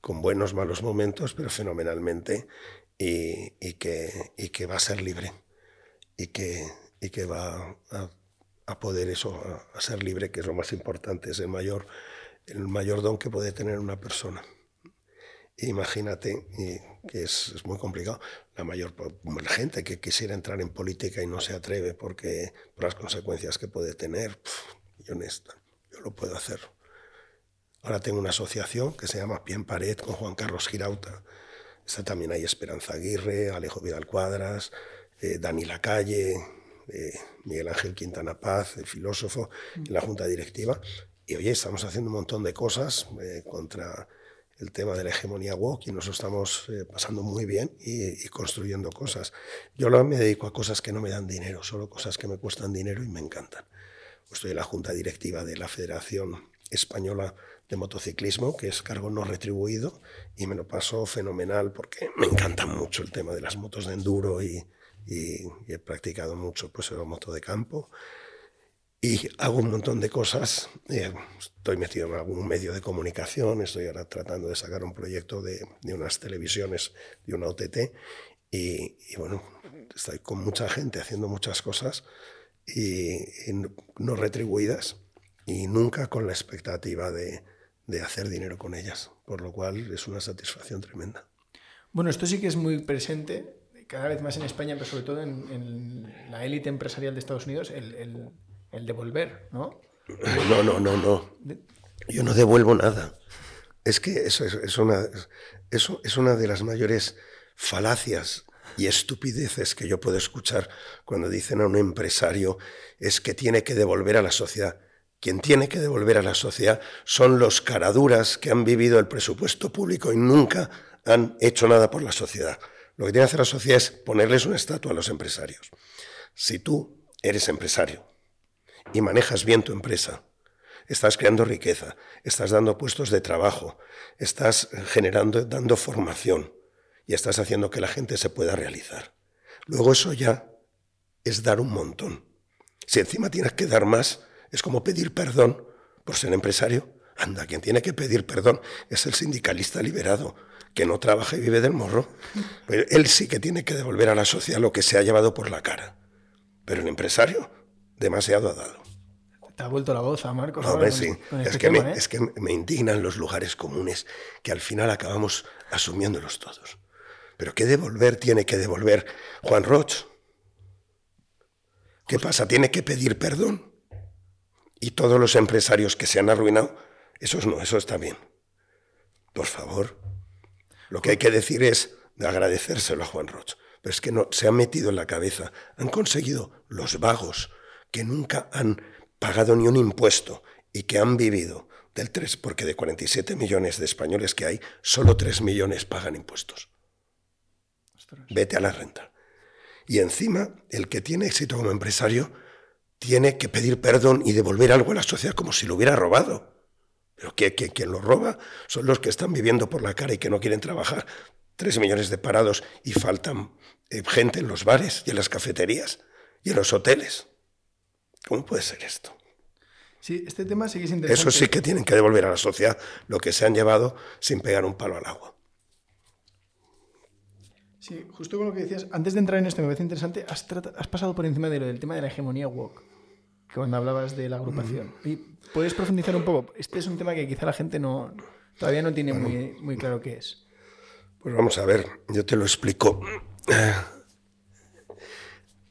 con buenos, malos momentos, pero fenomenalmente, y, que, va a ser libre, y que, va a, poder eso, a, ser libre, que es lo más importante, es el mayor, el mayor don que puede tener una persona. Imagínate, que es, muy complicado, la mayor gente que quisiera entrar en política y no se atreve porque por las consecuencias que puede tener, yo, yo lo puedo hacer. Ahora tengo una asociación que se llama Pie en Pared con Juan Carlos Girauta. Está también hay Esperanza Aguirre, Alejo Vidal Cuadras, eh, Dani Lacalle, eh, Miguel Ángel Quintana Paz, el filósofo, en la junta directiva. Y oye, estamos haciendo un montón de cosas eh, contra el tema de la hegemonía woke y nos estamos eh, pasando muy bien y, construyendo cosas. Yo me dedico a cosas que no me dan dinero, solo cosas que me cuestan dinero y me encantan. Estoy en la junta directiva de la Federación Española de Motociclismo, que es cargo no retribuido, y me lo paso fenomenal porque me encanta mucho el tema de las motos de enduro y, he practicado mucho pues, la moto de campo y hago un montón de cosas. Eh, estoy metido en algún medio de comunicación, estoy ahora tratando de sacar un proyecto de, de unas televisiones, de una OTT, y, bueno, estoy con mucha gente haciendo muchas cosas y, no retribuidas y nunca con la expectativa de, de, hacer dinero con ellas, por lo cual es una satisfacción tremenda. Bueno, esto sí que es muy presente cada vez más en España, pero sobre todo en, en la élite empresarial de Estados Unidos, el, el el devolver, ¿no? No, no, no, no. Yo no devuelvo nada. Es que eso es, una, eso es una de las mayores falacias y estupideces que yo puedo escuchar cuando dicen a un empresario es que tiene que devolver a la sociedad. Quien tiene que devolver a la sociedad son los caraduras que han vivido el presupuesto público y nunca han hecho nada por la sociedad. Lo que tiene que hacer la sociedad es ponerles una estatua a los empresarios. Si tú eres empresario y manejas bien tu empresa, estás creando riqueza, estás dando puestos de trabajo, estás generando, dando formación y estás haciendo que la gente se pueda realizar. Luego eso ya es dar un montón. Si encima tienes que dar más, es como pedir perdón por ser empresario. Anda, quien tiene que pedir perdón es el sindicalista liberado, que no trabaja y vive del morro. Pero él sí que tiene que devolver a la sociedad lo que se ha llevado por la cara. Pero el empresario demasiado ha dado. Te ha vuelto la voz a Marcos. sí. es, que me, ¿eh? es, que me, indignan los lugares comunes que al final acabamos asumiéndolos todos. Pero ¿qué devolver tiene que devolver Juan Roch? ¿Qué pasa? ¿Tiene que pedir perdón? Y todos los empresarios que se han arruinado, eso no, eso está bien. Por favor. Lo que hay que decir es agradecérselo a Juan Roch. Pero es que no, se han metido en la cabeza, han conseguido los vagos, que nunca han pagado ni un impuesto y que han vivido del 3, porque de 47 millones de españoles que hay, solo 3 millones pagan impuestos. Vete a la renta. Y encima, el que tiene éxito como empresario tiene que pedir perdón y devolver algo a la sociedad como si lo hubiera robado. Pero que, quien lo roba son los que están viviendo por la cara y que no quieren trabajar. Tres millones de parados y faltan eh, gente en los bares y en las cafeterías y en los hoteles. ¿Cómo puede ser esto? Sí, este tema es interesante. Eso sí que tienen que devolver a la sociedad lo que se han llevado sin pegar un palo al agua. Sí, justo con lo que decías, antes de entrar en esto me parece interesante, has, pasado por encima de lo del tema de la hegemonía woke, que cuando hablabas de la agrupación. ¿Y puedes profundizar un poco? Este es un tema que quizá la gente no todavía no tiene muy, muy claro qué es. Pues vamos a ver, yo te lo explico.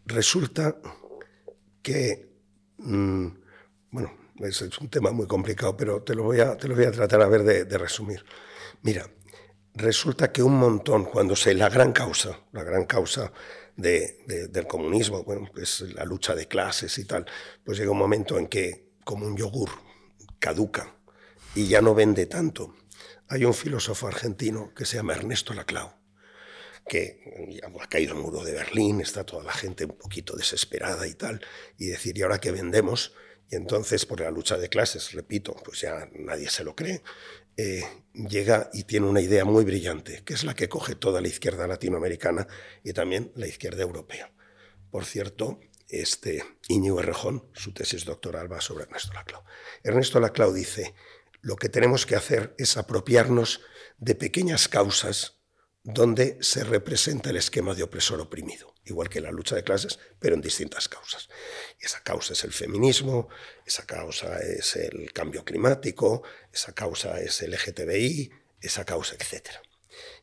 Resulta que Mm, bueno, es, un tema muy complicado, pero te lo voy a, te lo voy a tratar a ver de, resumir. Mira, resulta que un montón, cuando se la gran causa, la gran causa del comunismo, bueno, es la lucha de clases y tal, pues llega un momento en que, como un yogur, caduca y ya no vende tanto. Hay un filósofo argentino que se llama Ernesto Laclau, que ha caído el muro de Berlín, está toda la gente un poquito desesperada y tal, y decir, ¿y ahora qué vendemos? Y entonces, por la lucha de clases, repito, pues ya nadie se lo cree, eh, llega y tiene una idea muy brillante, que es la que coge toda la izquierda latinoamericana y también la izquierda europea, por cierto, este Íñigo Errejón, su tesis doctoral va sobre Ernesto Laclau. Ernesto Laclau dice, lo que tenemos que hacer es apropiarnos de pequeñas causas donde se representa el esquema de opresor oprimido, igual que la lucha de clases, pero en distintas causas. Y esa causa es el feminismo, esa causa es el cambio climático, esa causa es el LGTBI, esa causa, etc.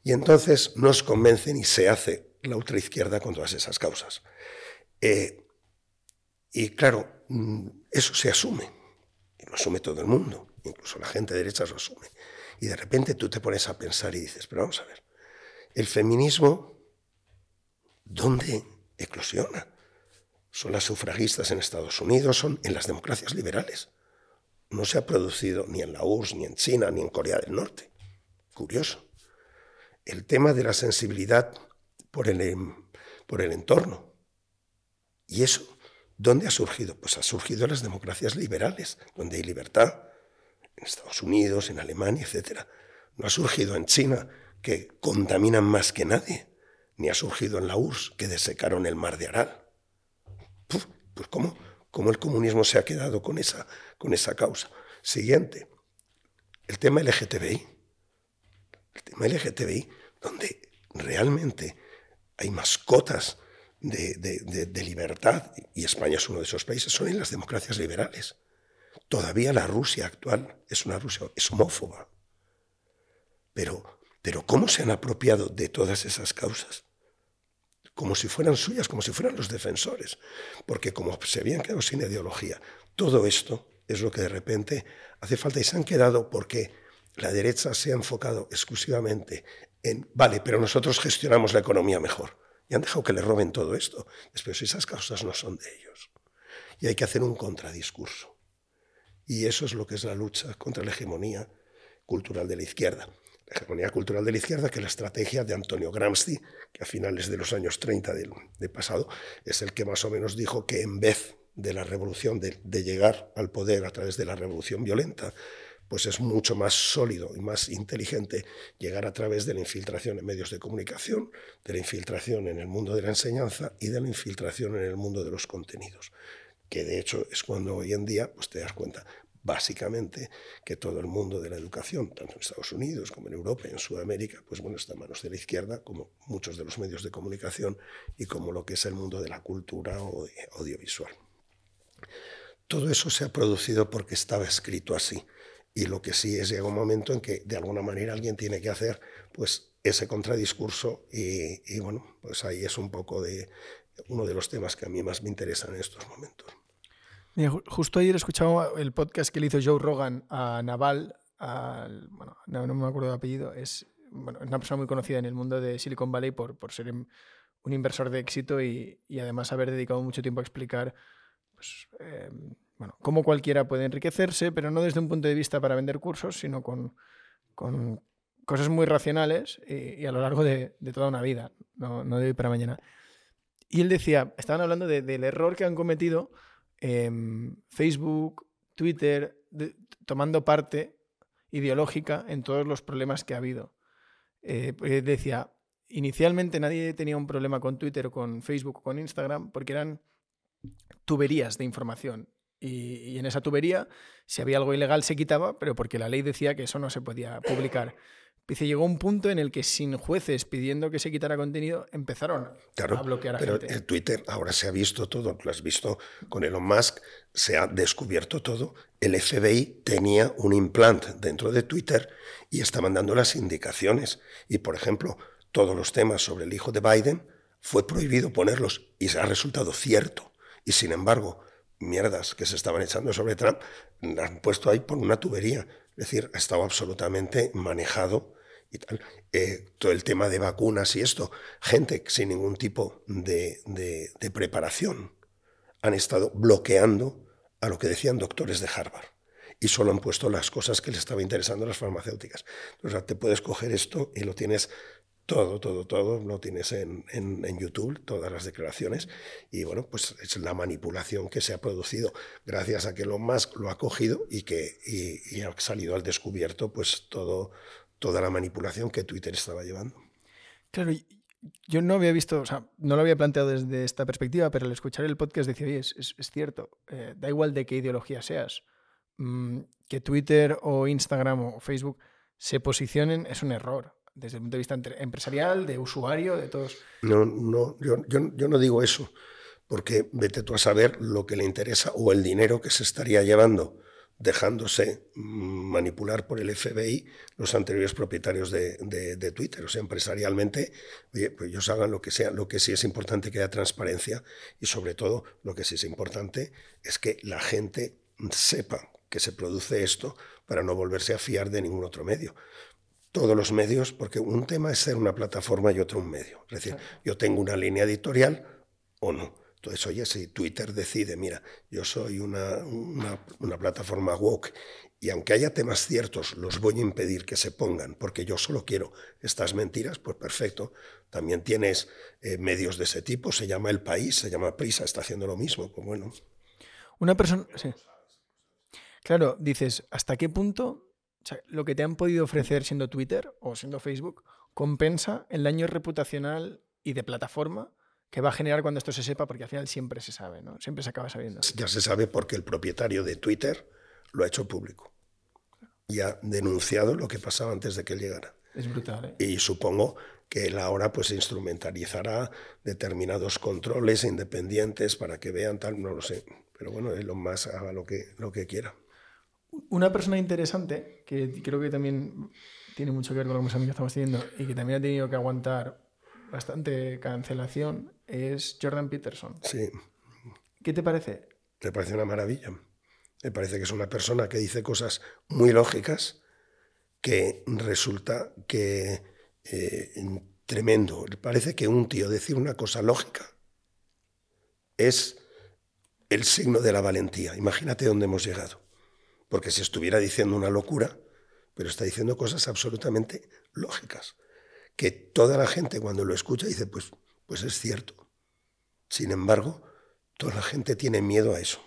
Y entonces nos convencen y se hace la ultraizquierda con todas esas causas. Eh, y claro, mm, eso se asume, y lo asume todo el mundo, incluso la gente de derecha lo asume. Y de repente tú te pones a pensar y dices, pero vamos a ver, el feminismo, ¿dónde eclosiona? Son las sufragistas en Estados Unidos, son en las democracias liberales. No se ha producido ni en la URSS, ni en China, ni en Corea del Norte. Curioso. El tema de la sensibilidad por el, em, por el entorno. ¿Y eso dónde ha surgido? Pues ha surgido en las democracias liberales, donde hay libertad, en Estados Unidos, en Alemania, etc. No ha surgido en China, que contaminan más que nadie, ni ha surgido en la URSS, que desecaron el mar de Aral. pues ¿cómo, ¿cómo, el comunismo se ha quedado con esa, con esa causa? Siguiente, el tema LGTBI. El tema LGTBI, donde realmente hay mascotas de, de, libertad, y España es uno de esos países, son en las democracias liberales. Todavía la Rusia actual es una Rusia, es homófoba. Pero pero ¿cómo se han apropiado de todas esas causas? Como si fueran suyas, como si fueran los defensores. Porque como se habían quedado sin ideología, todo esto es lo que de repente hace falta y se han quedado porque la derecha se ha enfocado exclusivamente en, vale, pero nosotros gestionamos la economía mejor. Y han dejado que le roben todo esto. Después esas causas no son de ellos. Y hay que hacer un contradiscurso. Y eso es lo que es la lucha contra la hegemonía cultural de la izquierda la hegemonía cultural de la izquierda, que la estrategia de Antonio Gramsci, que a finales de los años 30 del, pasado es el que más o menos dijo que en vez de la revolución, de, de, llegar al poder a través de la revolución violenta, pues es mucho más sólido y más inteligente llegar a través de la infiltración en medios de comunicación, de la infiltración en el mundo de la enseñanza y de la infiltración en el mundo de los contenidos que de hecho es cuando hoy en día pues te das cuenta, básicamente que todo el mundo de la educación, tanto en Estados Unidos como en Europa en Sudamérica, pues bueno, está en manos de la izquierda, como muchos de los medios de comunicación y como lo que es el mundo de la cultura o audiovisual. Todo eso se ha producido porque estaba escrito así. Y lo que sí es llega un momento en que de alguna manera alguien tiene que hacer pues ese contradiscurso y, y bueno, pues ahí es un poco de uno de los temas que a mí más me interesan en estos momentos justo ayer escuchaba el podcast que le hizo Joe Rogan a Naval, bueno, no, me acuerdo de apellido, es una persona muy conocida en el mundo de Silicon Valley por, ser un inversor de éxito y, además haber dedicado mucho tiempo a explicar pues, em, bueno, cómo cualquiera puede enriquecerse, pero no desde un punto de vista para vender cursos, sino con, con cosas muy racionales y, a lo largo de, toda una vida, no, no, de hoy para mañana. Y él decía, estaban hablando del error que han cometido Em, Facebook, Twitter, tomando parte ideológica en todos los problemas que ha habido. Eh, pues decía, inicialmente nadie tenía un problema con Twitter o con Facebook o con Instagram porque eran tuberías de información. y, en esa tubería, si había algo ilegal, se quitaba, pero porque la ley decía que eso no se podía publicar. Dice, llegó un punto en el que sin jueces pidiendo que se quitara contenido, empezaron a bloquear a pero gente. Twitter ahora se ha visto todo, lo has visto con Elon Musk, se ha descubierto todo. El FBI tenía un implant dentro de Twitter y estaban dando las indicaciones. Y, por ejemplo, todos los temas sobre el hijo de Biden fue prohibido ponerlos y se ha resultado cierto. Y, sin embargo, mierdas que se estaban echando sobre Trump, han puesto ahí por una tubería. Es decir, ha estado absolutamente manejado Eh, todo el tema de vacunas y esto, gente sin ningún tipo de, de, preparación han estado bloqueando a lo que decían doctores de Harvard. Y solo han puesto las cosas que les estaba interesando a las farmacéuticas. O te puedes coger esto y lo tienes todo, todo, todo, lo tienes en, en, YouTube, todas las declaraciones, y bueno, pues es la manipulación que se ha producido gracias a que Elon Musk lo ha cogido y que y ha salido al descubierto pues todo, toda la manipulación que Twitter estaba llevando. Claro, yo no había visto, o sea, no lo había planteado desde esta perspectiva, pero al escuchar el podcast decía, oye, es, es, cierto, eh, da igual de qué ideología seas, mm, que Twitter o Instagram o Facebook se posicionen es un error desde el punto de vista empresarial, de usuario, de todos. No, no, yo, yo, yo no digo eso, porque vete tú a saber lo que le interesa o el dinero que se estaría llevando dejándose manipular por el FBI los anteriores propietarios de, Twitter. O sea, empresarialmente, oye, pues ellos hagan lo que sea. Lo que sí es importante que haya transparencia y sobre todo lo que sí es importante es que la gente sepa que se produce esto para no volverse a fiar de ningún otro medio. Todos los medios, porque un tema es ser una plataforma y otro un medio. Es decir, yo tengo una línea editorial o no entonces, oye, si Twitter decide, mira, yo soy una, una, plataforma woke y aunque haya temas ciertos, los voy a impedir que se pongan porque yo solo quiero estas mentiras, pues perfecto. También tienes eh, medios de ese tipo, se llama El País, se llama Prisa, está haciendo lo mismo, pues bueno. Una persona, sí. Claro, dices, ¿hasta qué punto lo que te han podido ofrecer siendo Twitter o siendo Facebook compensa el daño reputacional y de plataforma que va a generar cuando esto se sepa, porque al final siempre se sabe, ¿no? Siempre se acaba sabiendo. Ya se sabe porque el propietario de Twitter lo ha hecho público y ha denunciado lo que pasaba antes de que él llegara. Es brutal. ¿eh? Y supongo que él ahora pues instrumentalizará determinados controles independientes para que vean tal, no lo sé. Pero bueno, lo más haga lo que, lo que quiera. Una persona interesante, que creo que también tiene mucho que ver con lo que estamos diciendo y que también ha tenido que aguantar bastante cancelación es Jordan Peterson. Sí. ¿Qué te parece? Me parece una maravilla. Me parece que es una persona que dice cosas muy lógicas que resulta que eh, tremendo. Parece que un tío decir una cosa lógica es el signo de la valentía. Imagínate dónde hemos llegado. Porque si estuviera diciendo una locura, pero está diciendo cosas absolutamente lógicas que toda la gente cuando lo escucha dice, pues, pues es cierto. Sin embargo, toda la gente tiene miedo a eso.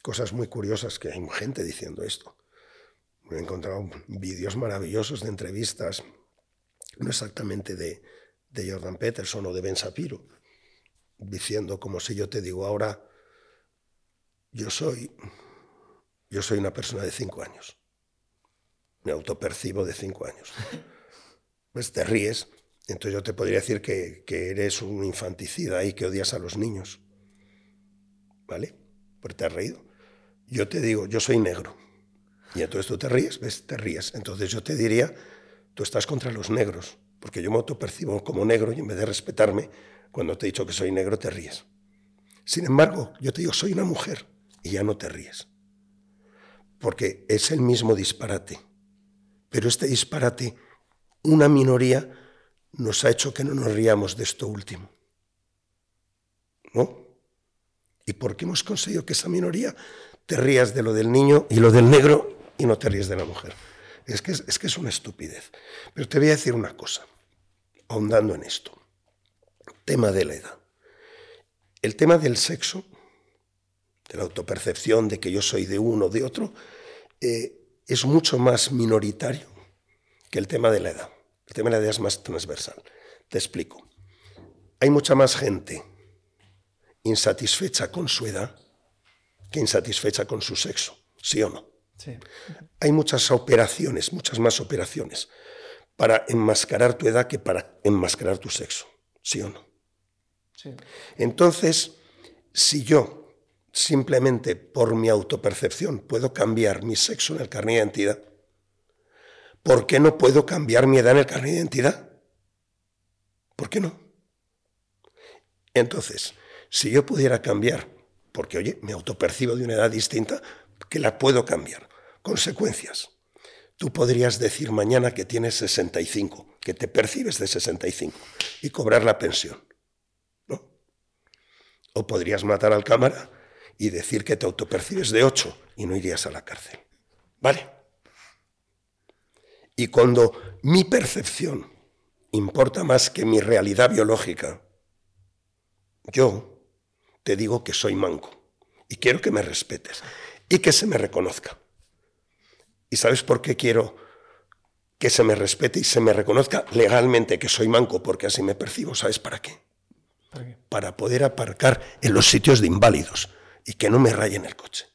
Cosas muy curiosas que hay gente diciendo esto. Me he encontrado vídeos maravillosos de entrevistas, no exactamente de, de Jordan Peterson o de Ben Shapiro, diciendo como si yo te digo ahora, yo soy, yo soy una persona de cinco años. Me autopercibo de cinco años pues te ríes. Entonces yo te podría decir que, eres un infanticida y que odias a los niños. ¿Vale? Porque te has reído. Yo te digo, yo soy negro. Y entonces tú te ríes, ¿ves? Te ríes. Entonces yo te diría, tú estás contra los negros. Porque yo me autopercibo como negro y en vez de respetarme, cuando te he dicho que soy negro, te ríes. Sin embargo, yo te digo, soy una mujer y ya no te ríes. Porque es el mismo disparate. Pero este disparate una minoría nos ha hecho que no nos riamos de esto último. ¿No? ¿Y por qué hemos conseguido que esa minoría te rías de lo del niño y lo del negro y no te ríes de la mujer? Es que es, una estupidez. Pero te voy a decir una cosa, ahondando en esto. Tema de la edad. El tema del sexo, de la autopercepción de que yo soy de uno o de otro, eh, es mucho más minoritario que el tema de la edad. El tema de la edad es más transversal. Te explico. Hay mucha más gente insatisfecha con su edad que insatisfecha con su sexo, ¿sí o no? Sí. Hay muchas operaciones, muchas más operaciones para enmascarar tu edad que para enmascarar tu sexo, ¿sí o no? Sí. Entonces, si yo simplemente por mi autopercepción puedo cambiar mi sexo en el carnet de identidad, ¿por qué no puedo cambiar mi edad en el carnet de identidad? ¿Por qué no? Entonces, si yo pudiera cambiar, porque oye, me autopercibo de una edad distinta, que la puedo cambiar. Consecuencias. Tú podrías decir mañana que tienes 65, que te percibes de 65 y cobrar la pensión. ¿No? O podrías matar al cámara y decir que te autopercibes de 8 y no irías a la cárcel. ¿Vale? Y cuando mi percepción importa más que mi realidad biológica, yo te digo que soy manco y quiero que me respetes y que se me reconozca. ¿Y sabes por qué quiero que se me respete y se me reconozca legalmente que soy manco porque así me percibo, ¿sabes para qué? ¿Para qué? Para poder aparcar en los sitios de inválidos y que no me rayen el coche.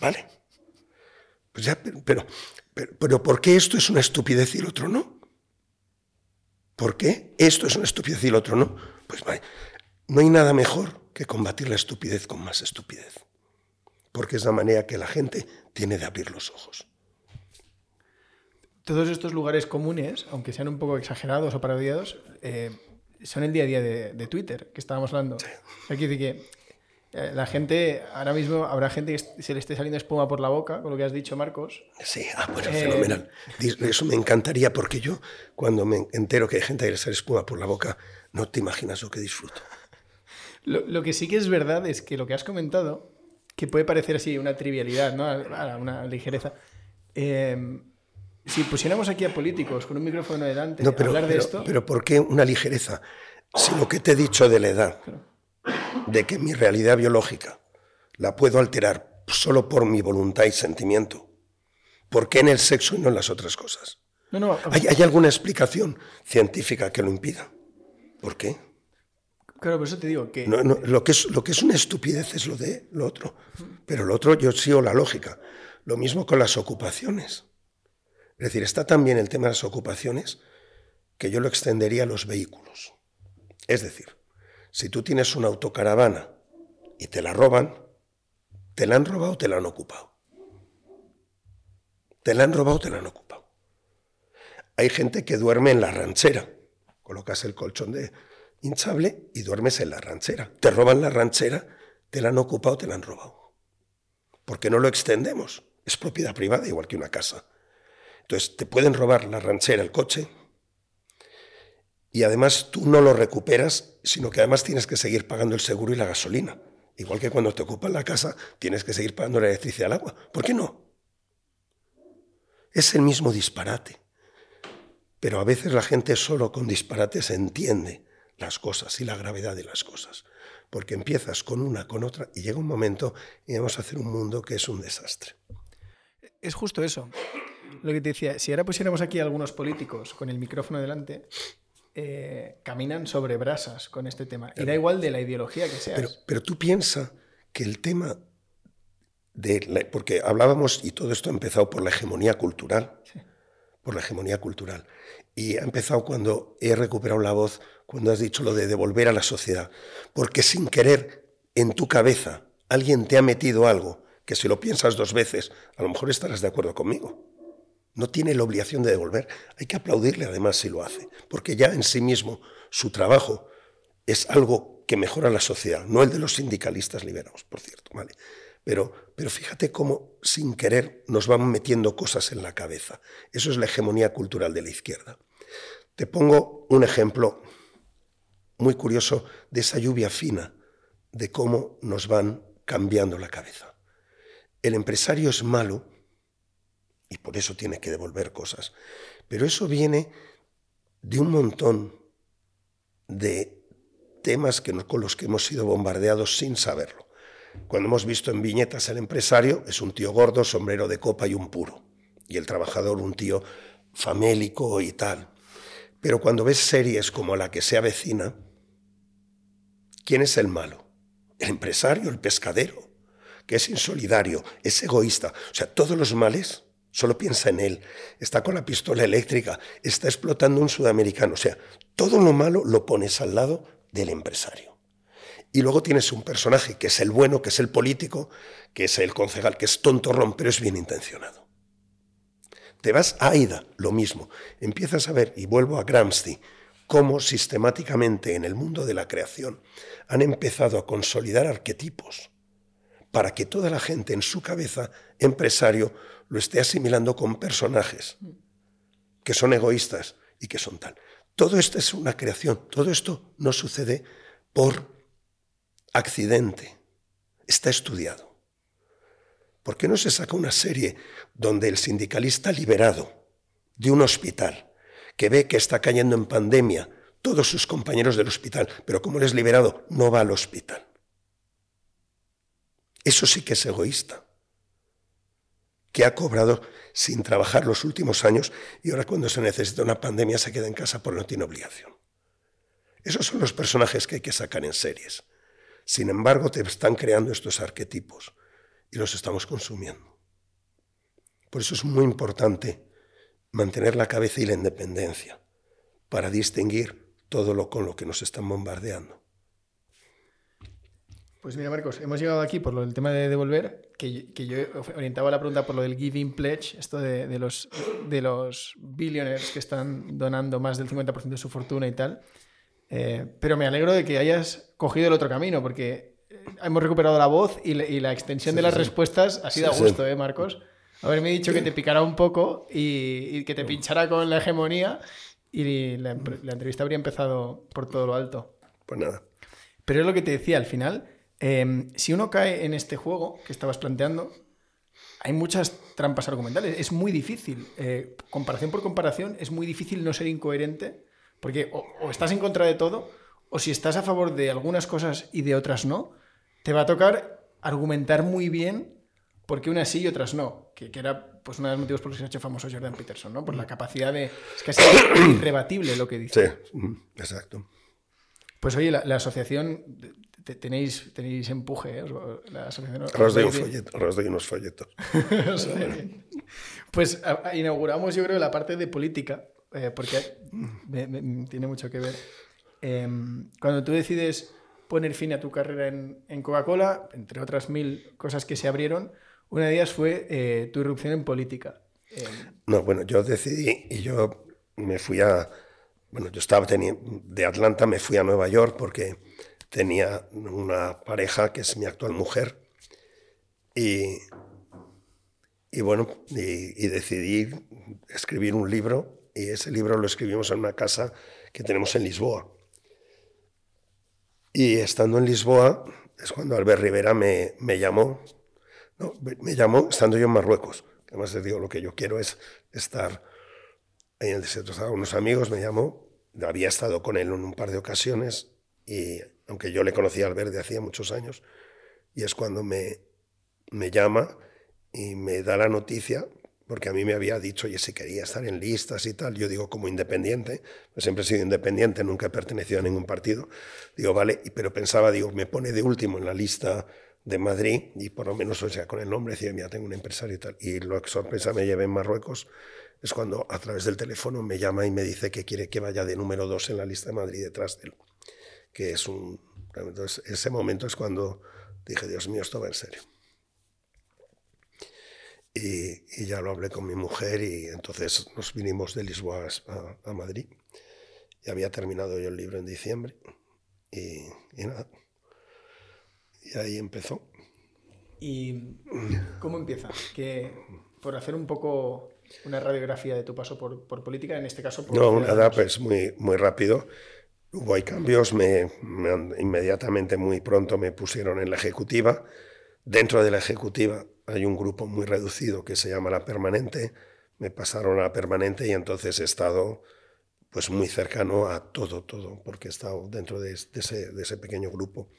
¿Vale? Pues ya, pero, pero, pero ¿por qué esto es una estupidez y el otro no? ¿Por qué esto es una estupidez y el otro no? Pues no hay nada mejor que combatir la estupidez con más estupidez. Porque es la manera que la gente tiene de abrir los ojos. Todos estos lugares comunes, aunque sean un poco exagerados o parodiados, eh, son el día a día de, Twitter, que estábamos hablando. Aquí dice que la gente, ahora mismo habrá gente que se le esté saliendo espuma por la boca, con lo que has dicho, Marcos. Sí, ah, bueno, eh, fenomenal. Eso me encantaría porque yo, cuando me entero que hay gente que le sale espuma por la boca, no te imaginas lo que disfruto. Lo, que sí que es verdad es que lo que has comentado, que puede parecer así una trivialidad, ¿no? una ligereza. Eh, si pusiéramos aquí a políticos con un micrófono delante no, pero, hablar de esto. Pero ¿por qué una ligereza? Si lo que te he dicho de la edad, de que mi realidad biológica la puedo alterar solo por mi voluntad y sentimiento, ¿por qué en el sexo y no en las otras cosas? No, no, ¿Hay, ¿Hay alguna explicación científica que lo impida? ¿Por qué? Claro, por eso te digo que... lo, que es, lo que es una estupidez es lo de lo otro. Pero lo otro yo sigo la lógica. Lo mismo con las ocupaciones. Es decir, está también el tema de las ocupaciones que yo lo extendería a los vehículos. Es decir, si tú tienes una autocaravana y te la roban, ¿te la han robado o te la han ocupado? ¿Te la han robado o te la han ocupado? Hay gente que duerme en la ranchera. Colocas el colchón de, hinchable y duermes en la ranchera. Te roban la ranchera, te la han ocupado, te la han robado. Porque no lo extendemos. Es propiedad privada, igual que una casa. Entonces, te pueden robar la ranchera, el coche, y además tú no lo recuperas, sino que además tienes que seguir pagando el seguro y la gasolina. Igual que cuando te ocupan la casa, tienes que seguir pagando la electricidad el agua. ¿Por qué no? Es el mismo disparate. Pero a veces la gente solo con disparates entiende las cosas y la gravedad de las cosas. Porque empiezas con una, con otra, y llega un momento y vamos a hacer un mundo que es un desastre. Es justo eso. Lo que te decía, si ahora pusiéramos aquí a algunos políticos con el micrófono delante, eh, caminan sobre brasas con este tema. Y da igual de la ideología que sea. Pero, tú piensas que el tema de... porque hablábamos, y todo esto ha empezado por la hegemonía cultural. Por la hegemonía cultural. Y ha empezado cuando he recuperado la voz cuando has dicho lo de devolver a la sociedad, porque sin querer en tu cabeza alguien te ha metido algo que si lo piensas dos veces, a lo mejor estarás de acuerdo conmigo. No tiene la obligación de devolver. Hay que aplaudirle además si lo hace, porque ya en sí mismo su trabajo es algo que mejora la sociedad, no el de los sindicalistas liberados, por cierto, ¿vale? Pero, pero fíjate cómo sin querer nos van metiendo cosas en la cabeza. Eso es la hegemonía cultural de la izquierda. Te pongo un ejemplo muy curioso de esa lluvia fina, de cómo nos van cambiando la cabeza. El empresario es malo y por eso tiene que devolver cosas, pero eso viene de un montón de temas que, con los que hemos sido bombardeados sin saberlo. Cuando hemos visto en viñetas el empresario es un tío gordo, sombrero de copa y un puro, y el trabajador un tío famélico y tal. Pero cuando ves series como la que se avecina, ¿Quién es el malo? El empresario, el pescadero, que es insolidario, es egoísta. O sea, todos los males solo piensa en él. Está con la pistola eléctrica, está explotando un sudamericano. O sea, todo lo malo lo pones al lado del empresario. Y luego tienes un personaje que es el bueno, que es el político, que es el concejal, que es tontorrón, pero es bien intencionado. Te vas a Aida, lo mismo. Empiezas a ver, y vuelvo a Gramsci, cómo sistemáticamente en el mundo de la creación han empezado a consolidar arquetipos para que toda la gente en su cabeza, empresario, lo esté asimilando con personajes que son egoístas y que son tal. Todo esto es una creación, todo esto no sucede por accidente, está estudiado. ¿Por qué no se saca una serie donde el sindicalista liberado de un hospital que ve que está cayendo en pandemia todos sus compañeros del hospital, pero como él es liberado, no va al hospital. Eso sí que es egoísta. Que ha cobrado sin trabajar los últimos años y ahora cuando se necesita una pandemia se queda en casa porque no tiene obligación. Esos son los personajes que hay que sacar en series. Sin embargo, te están creando estos arquetipos y los estamos consumiendo. Por eso es muy importante mantener la cabeza y la independencia para distinguir todo lo con lo que nos están bombardeando. Pues mira, Marcos, hemos llegado aquí por lo del tema de devolver, que, yo orientaba la pregunta por lo del Giving Pledge, esto de, los, de los billionaires que están donando más del 50% de su fortuna y tal. Eh, pero me alegro de que hayas cogido el otro camino, porque eh, hemos recuperado la voz y, la extensión de las respuestas ha sido a gusto, ¿eh, Marcos? Haberme dicho que te picara un poco y, que te pinchara con la hegemonía y la, la entrevista habría empezado por todo lo alto. Pues nada. Pero es lo que te decía, al final Em, si uno cae en este juego que estabas planteando, hay muchas trampas argumentales. Es muy difícil. Eh, comparación por comparación, es muy difícil no ser incoherente, porque o, estás en contra de todo, o si estás a favor de algunas cosas y de otras no, te va a tocar argumentar muy bien por qué unas sí y otras no. Que, era pues, uno de los motivos por los que se ha hecho famoso Jordan Peterson, ¿no? Por la capacidad de. Es casi irrebatible lo que dice. Sí, exacto. Pues oye, la asociación tenéis, tenéis empuje, ¿eh? la asociación. Ahora doy, unos folletos. pues inauguramos, yo creo, la parte de política, eh, porque tiene mucho que ver. Em, cuando tú decides poner fin a tu carrera en, Coca-Cola, entre otras mil cosas que se abrieron, una de ellas fue eh, tu irrupción en política. Em, no, bueno, yo decidí y yo me fui a. Bueno, yo estaba teniendo, de Atlanta, me fui a Nueva York porque tenía una pareja que es mi actual mujer y, y bueno, y, decidí escribir un libro y ese libro lo escribimos en una casa que tenemos en Lisboa. Y estando en Lisboa es cuando Albert Rivera me, me llamó, no, me llamó estando yo en Marruecos. Además les digo, lo que yo quiero es estar en el desierto. Estaba unos amigos, me llamó, había estado con él en un par de ocasiones y aunque yo le conocía al verde hacía muchos años, y es cuando me, me llama y me da la noticia, porque a mí me había dicho, oye, si quería estar en listas y tal, yo digo como independiente, pues siempre he sido independiente, nunca he pertenecido a ningún partido, digo, vale, pero pensaba, digo, me pone de último en la lista de Madrid y por lo menos, o sea, con el nombre decía, mira, tengo un empresario y tal. Y lo que sorpresa me llevé en Marruecos es cuando a través del teléfono me llama y me dice que quiere que vaya de número dos en la lista de Madrid detrás de él que es un... Entonces, ese momento es cuando dije, Dios mío, esto va en serio. Y, ya lo hablé con mi mujer y entonces nos vinimos de Lisboa a, Madrid. Y había terminado yo el libro en diciembre y, nada. Y ahí empezó. ¿Y cómo empieza? Que por hacer un poco una radiografía de tu paso por, por política, en este caso... Por no, nada, pues muy, muy rápido. Hubo hay cambios, me, inmediatamente, muy pronto me pusieron en la ejecutiva. Dentro de la ejecutiva hay un grupo muy reducido que se llama la permanente. Me pasaron a la permanente y entonces he estado pues muy cercano a todo, todo, porque he estado dentro de, ese, de ese, pequeño grupo.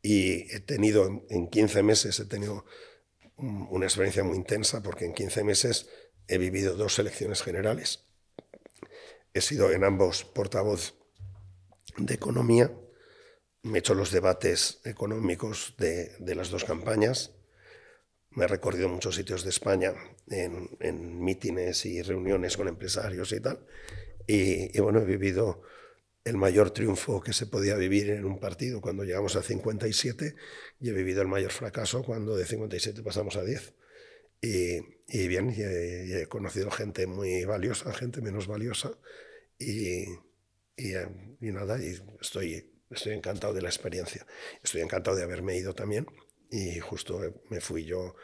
Y he tenido, en 15 meses, he tenido una experiencia muy intensa, porque en 15 meses he vivido dos elecciones generales. He sido en ambos portavoz de economía. Me he hecho los debates económicos de, las dos campañas. Me he recorrido muchos sitios de España en, mítines y reuniones con empresarios y tal. Y, bueno, he vivido el mayor triunfo que se podía vivir en un partido cuando llegamos a 57 y he vivido el mayor fracaso cuando de 57 pasamos a 10. Y, bien, he, he, conocido gente muy valiosa, gente menos valiosa y, eh, y, nada, y estoy, estoy encantado de la experiencia. Estoy encantado de haberme ido también y justo me fui yo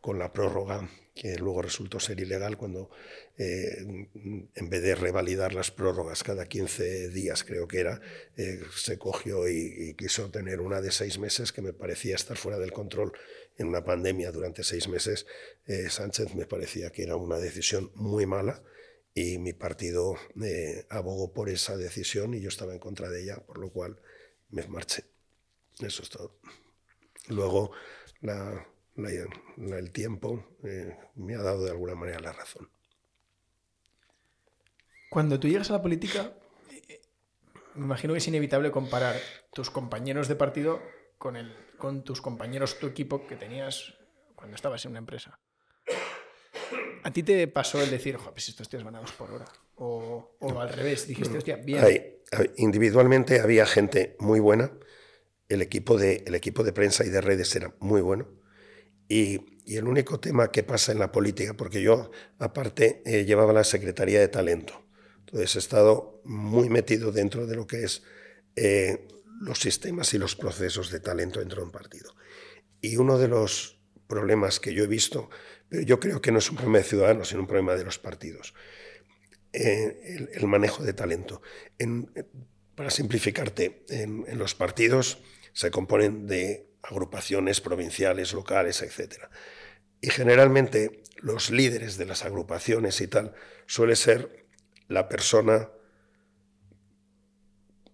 con la prórroga que luego resultó ser ilegal cuando eh, en vez de revalidar las prórrogas cada 15 días creo que era, eh, se cogió y, quiso tener una de seis meses que me parecía estar fuera del control en una pandemia durante seis meses. Sánchez me parecía que era una decisión muy mala y mi partido eh, abogó por esa decisión y yo estaba en contra de ella, por lo cual me marché. Eso es todo. Luego, el tiempo eh, me ha dado de alguna manera la razón. Cuando tú llegas a la política, eh, me imagino que es inevitable comparar tus compañeros de partido con, el, con tus compañeros, tu equipo que tenías cuando estabas en una empresa. ¿A ti te pasó el decir, pues estos tíos van a dos por hora? O, al revés, dijiste, hostia, bien. individualmente había gente muy buena, el equipo, de, el equipo de prensa y de redes era muy bueno, y, el único tema que pasa en la política, porque yo aparte eh, llevaba la Secretaría de Talento, entonces he estado muy metido dentro de lo que es eh, los sistemas y los procesos de talento dentro de un partido. Y uno de los problemas que yo he visto, pero yo creo que no es un problema de ciudadanos, sino un problema de los partidos, eh, el, manejo de talento. para simplificarte, en, en los partidos se componen de agrupaciones provinciales, locales, etc. Y generalmente los líderes de las agrupaciones y tal suele ser la persona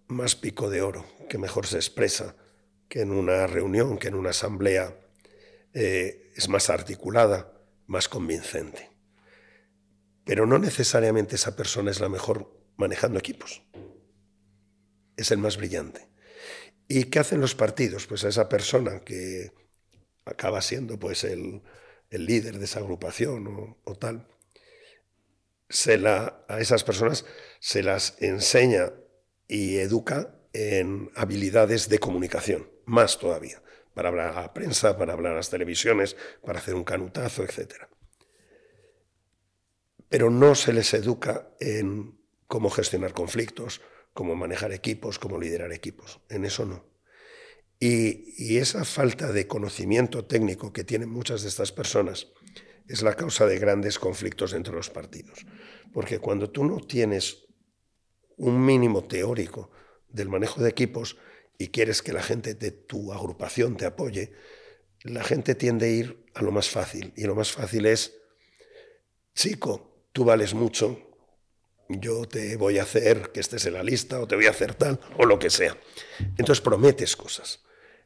más pico de oro, que mejor se expresa, que en una reunión, que en una asamblea eh, es más articulada, más convincente. Pero no necesariamente esa persona es la mejor manejando equipos. Es el más brillante. ¿Y qué hacen los partidos? Pues a esa persona que acaba siendo pues el, líder de esa agrupación o, tal, se la, a esas personas se las enseña y educa en habilidades de comunicación, más todavía, para hablar a la prensa, para hablar a las televisiones, para hacer un canutazo, etc. Pero no se les educa en cómo gestionar conflictos, cómo manejar equipos, cómo liderar equipos. En eso no. Y, y, esa falta de conocimiento técnico que tienen muchas de estas personas es la causa de grandes conflictos entre los partidos. Porque cuando tú no tienes un mínimo teórico del manejo de equipos y quieres que la gente de tu agrupación te apoye, la gente tiende a ir a lo más fácil. Y lo más fácil es, chico, tú vales mucho, yo te voy a hacer que estés en la lista o te voy a hacer tal o lo que sea. Entonces prometes cosas.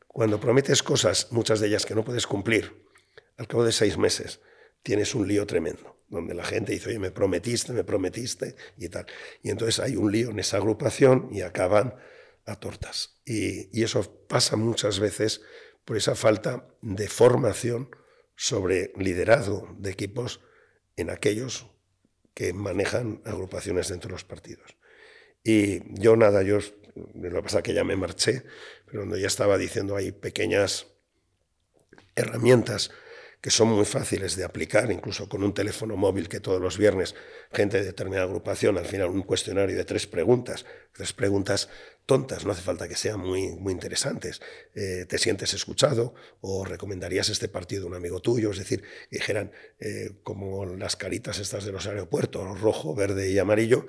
Cuando prometes cosas, muchas de ellas que no puedes cumplir, al cabo de seis meses tienes un lío tremendo donde la gente dice, oye, me prometiste, me prometiste y tal. Y entonces hay un lío en esa agrupación y acaban a tortas. Y, eso pasa muchas veces por esa falta de formación sobre liderazgo de equipos en aquellos que manejan agrupaciones dentro de los partidos. Y yo nada, yo, lo que pasa es que ya me marché, pero cuando ya estaba diciendo hay pequeñas herramientas que son muy fáciles de aplicar, incluso con un teléfono móvil que todos los viernes gente de determinada agrupación, al final un cuestionario de tres preguntas, tres preguntas tontas, no hace falta que sean muy, muy interesantes. Eh, ¿Te sientes escuchado? ¿O recomendarías este partido a un amigo tuyo? Es decir, dijeran eh, como las caritas estas de los aeropuertos, rojo, verde y amarillo,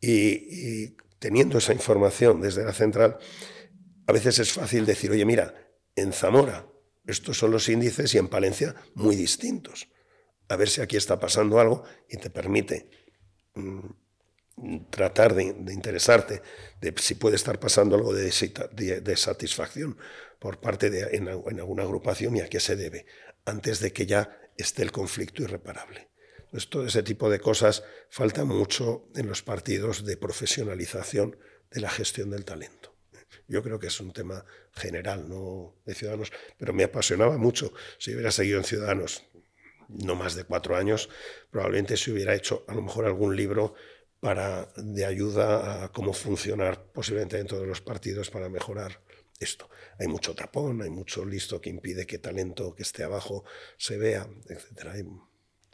y teniendo esa información desde la central, a veces es fácil decir, oye, mira, en Zamora estos son los índices y en Palencia muy distintos. A ver si aquí está pasando algo y te permite mm, tratar de, interesarte de si puede estar pasando algo de, satisfacción por parte de en, alguna agrupación y a qué se debe, antes de que ya esté el conflicto irreparable. Entonces, todo ese tipo de cosas falta mucho en los partidos de profesionalización de la gestión del talento. Yo creo que es un tema general, no de Ciudadanos, pero me apasionaba mucho. Si hubiera seguido en Ciudadanos no más de cuatro años, probablemente se hubiera hecho a lo mejor algún libro para, de ayuda a cómo funcionar posiblemente dentro de los partidos para mejorar esto. Hay mucho tapón, hay mucho listo que impide que talento que esté abajo se vea, etc. Hay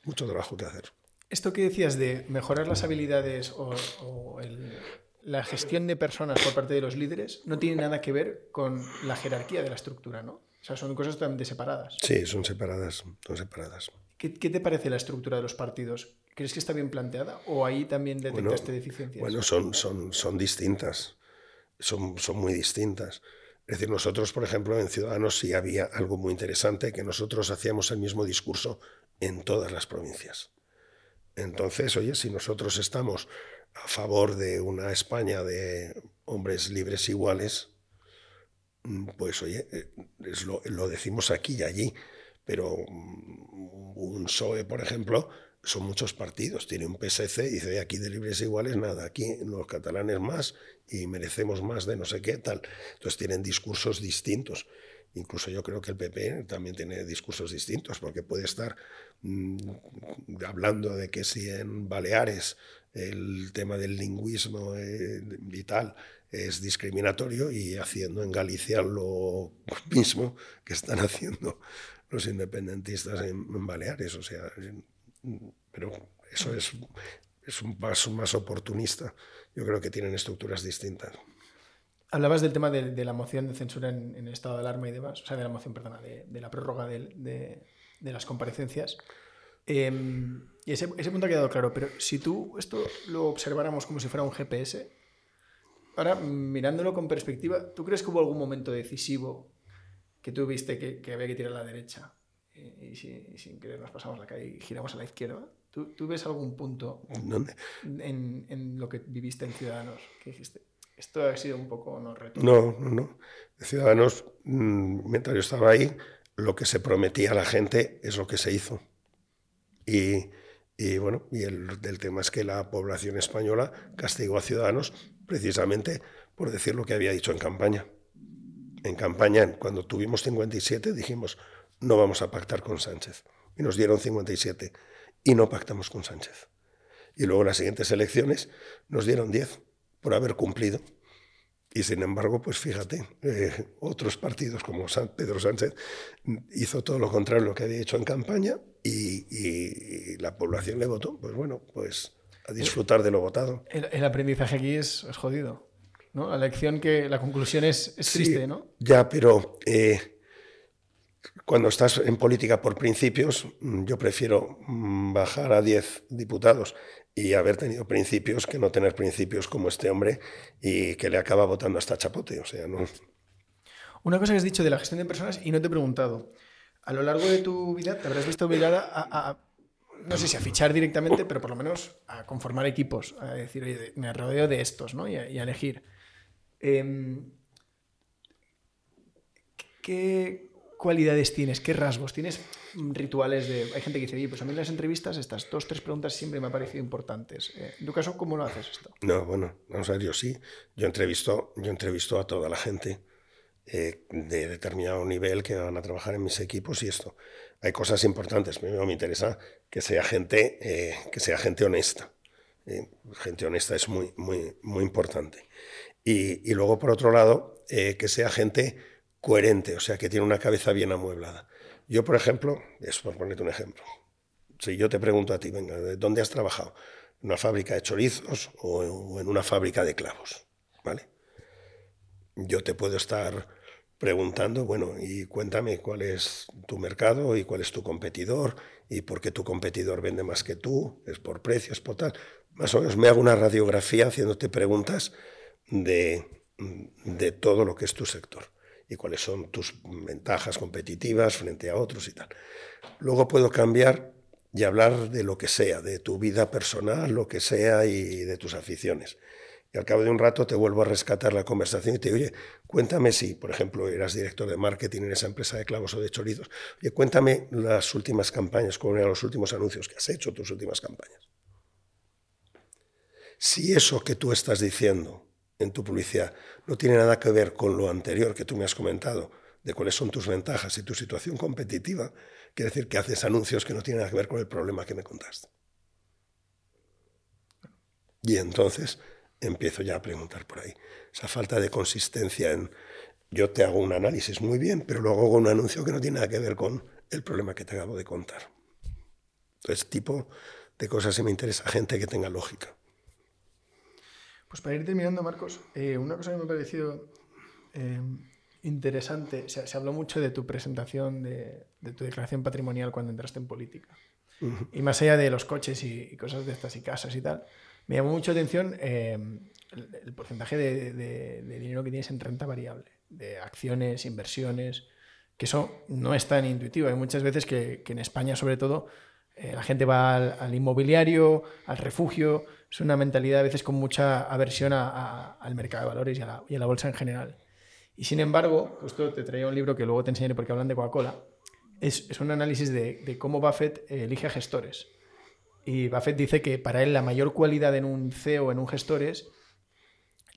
mucho trabajo que hacer. Esto que decías de mejorar las habilidades o el, la gestión de personas por parte de los líderes no tiene nada que ver con la jerarquía de la estructura, ¿no? O sea, son cosas totalmente separadas. Sí, son separadas, son separadas. ¿Qué, te parece la estructura de los partidos? ¿Crees que está bien planteada o ahí también detectaste deficiencias? Bueno, son, son, son distintas, son, son muy distintas. Es decir, nosotros, por ejemplo, en Ciudadanos sí había algo muy interesante, que nosotros hacíamos el mismo discurso en todas las provincias. Entonces, oye, si nosotros estamos a favor de una España de hombres libres iguales, mm, pues oye, eh, lo, decimos aquí y allí, pero un PSOE, por ejemplo, son muchos partidos. Tiene un PSC y dice, aquí de libres iguales nada, aquí los catalanes más y merecemos más de no sé qué tal. Entonces tienen discursos distintos. Incluso yo creo que el PP también tiene discursos distintos, porque puede estar mm, hablando de que si en Baleares el tema del lingüismo eh, y tal es discriminatorio y haciendo en Galicia lo mismo que están haciendo los independentistas en, Baleares. O sea, pero eso es, es un paso más oportunista. Yo creo que tienen estructuras distintas. Hablabas del tema de, la moción de censura en, el estado de alarma y demás, o sea, de la moción, perdona, de, la prórroga de, las comparecencias. Em, y ese, punto ha quedado claro, pero si tú esto lo observáramos como si fuera un GPS, ahora mirándolo con perspectiva, ¿tú crees que hubo algún momento decisivo que tú viste que, había que tirar a la derecha y, sin querer nos pasamos la calle y giramos a la izquierda? ¿Tú, ves algún punto En, en, lo que viviste en Ciudadanos que dijiste, esto ha sido un poco no reto. No, no, no. Ciudadanos, mm, mientras yo estaba ahí, lo que se prometía a la gente es lo que se hizo. Y, y bueno, y el, del tema es que la población española castigó a Ciudadanos precisamente por decir lo que había dicho en campaña. En campaña, cuando tuvimos 57, dijimos, no vamos a pactar con Sánchez. Y nos dieron 57 y no pactamos con Sánchez. Y luego en las siguientes elecciones nos dieron 10 por haber cumplido. Y sin embargo, pues fíjate, eh, otros partidos como San Pedro Sánchez hizo todo lo contrario a lo que había hecho en campaña y, la población le votó. Pues bueno, pues a disfrutar de lo votado. El, aprendizaje aquí es, jodido. ¿no? La lección que la conclusión es, triste, ¿no? Ya, pero eh, cuando estás en política por principios, yo prefiero mm, bajar a 10 diputados y haber tenido principios que no tener principios como este hombre y que le acaba votando hasta chapote. O sea, no. Una cosa que has dicho de la gestión de personas y no te he preguntado. A lo largo de tu vida te habrás visto obligada a, no sé si a fichar directamente, pero por lo menos a conformar equipos, a decir, oye, me rodeo de estos, ¿no? Y a, elegir. Em, ¿qué, cualidades tienes? ¿Qué rasgos? ¿Tienes rituales de...? Hay gente que dice, pues a mí en las entrevistas estas dos, tres preguntas siempre me han parecido importantes. Eh, en tu caso, ¿cómo lo haces esto? No, bueno, vamos a ver, yo sí. Yo entrevisto, yo entrevisto a toda la gente eh, de determinado nivel que van a trabajar en mis equipos y esto. Hay cosas importantes. Primero me interesa que sea gente, eh, que sea gente honesta. gente honesta es muy, muy, muy importante. Y luego, por otro lado, que sea gente coherente, o sea, que tiene una cabeza bien amueblada. Yo, por ejemplo, es por ponerte un ejemplo, si yo te pregunto a ti, venga, ¿de dónde has trabajado? ¿En una fábrica de chorizos o en una fábrica de clavos? ¿Vale? Yo te puedo estar preguntando, bueno, y cuéntame cuál es tu mercado y cuál es tu competidor y por qué tu competidor vende más que tú, es por precios, por tal. Más o menos me hago una radiografía haciéndote preguntas de, de todo lo que es tu sector y cuáles son tus ventajas competitivas frente a otros y tal. Luego puedo cambiar y hablar de lo que sea, de tu vida personal, lo que sea y de tus aficiones. Y al cabo de un rato te vuelvo a rescatar la conversación y te digo, oye, cuéntame si, por ejemplo, eras director de marketing en esa empresa de clavos o de chorizos, oye, cuéntame las últimas campañas, cómo eran los últimos anuncios que has hecho, tus últimas campañas. Si eso que tú estás diciendo en tu publicidad no tiene nada que ver con lo anterior que tú me has comentado, de cuáles son tus ventajas y tu situación competitiva, quiere decir que haces anuncios que no tienen nada que ver con el problema que me contaste. Y entonces empiezo ya a preguntar por ahí. Esa falta de consistencia en yo te hago un análisis muy bien, pero luego hago un anuncio que no tiene nada que ver con el problema que te acabo de contar. Entonces, tipo de cosas que me interesa gente que tenga lógica. Pues para ir terminando, Marcos, eh, una cosa que me ha parecido eh, interesante, se, habló mucho de tu presentación, de, tu declaración patrimonial cuando entraste en política. Y más allá de los coches y, cosas de estas y casas y tal, me llamó mucho atención eh, el, porcentaje de, dinero que tienes en renta variable, de acciones, inversiones, que eso no es tan intuitivo. Hay muchas veces que, en España, sobre todo, la gente va al inmobiliario, al refugio, es una mentalidad a veces con mucha aversión al mercado de valores y a, la, bolsa en general. Y sin embargo, justo te traía un libro que luego te enseñaré porque hablan de Coca-Cola, es, un análisis de, cómo Buffett eh, elige a gestores. Y Buffett dice que para él la mayor cualidad en un CEO, en un gestor, es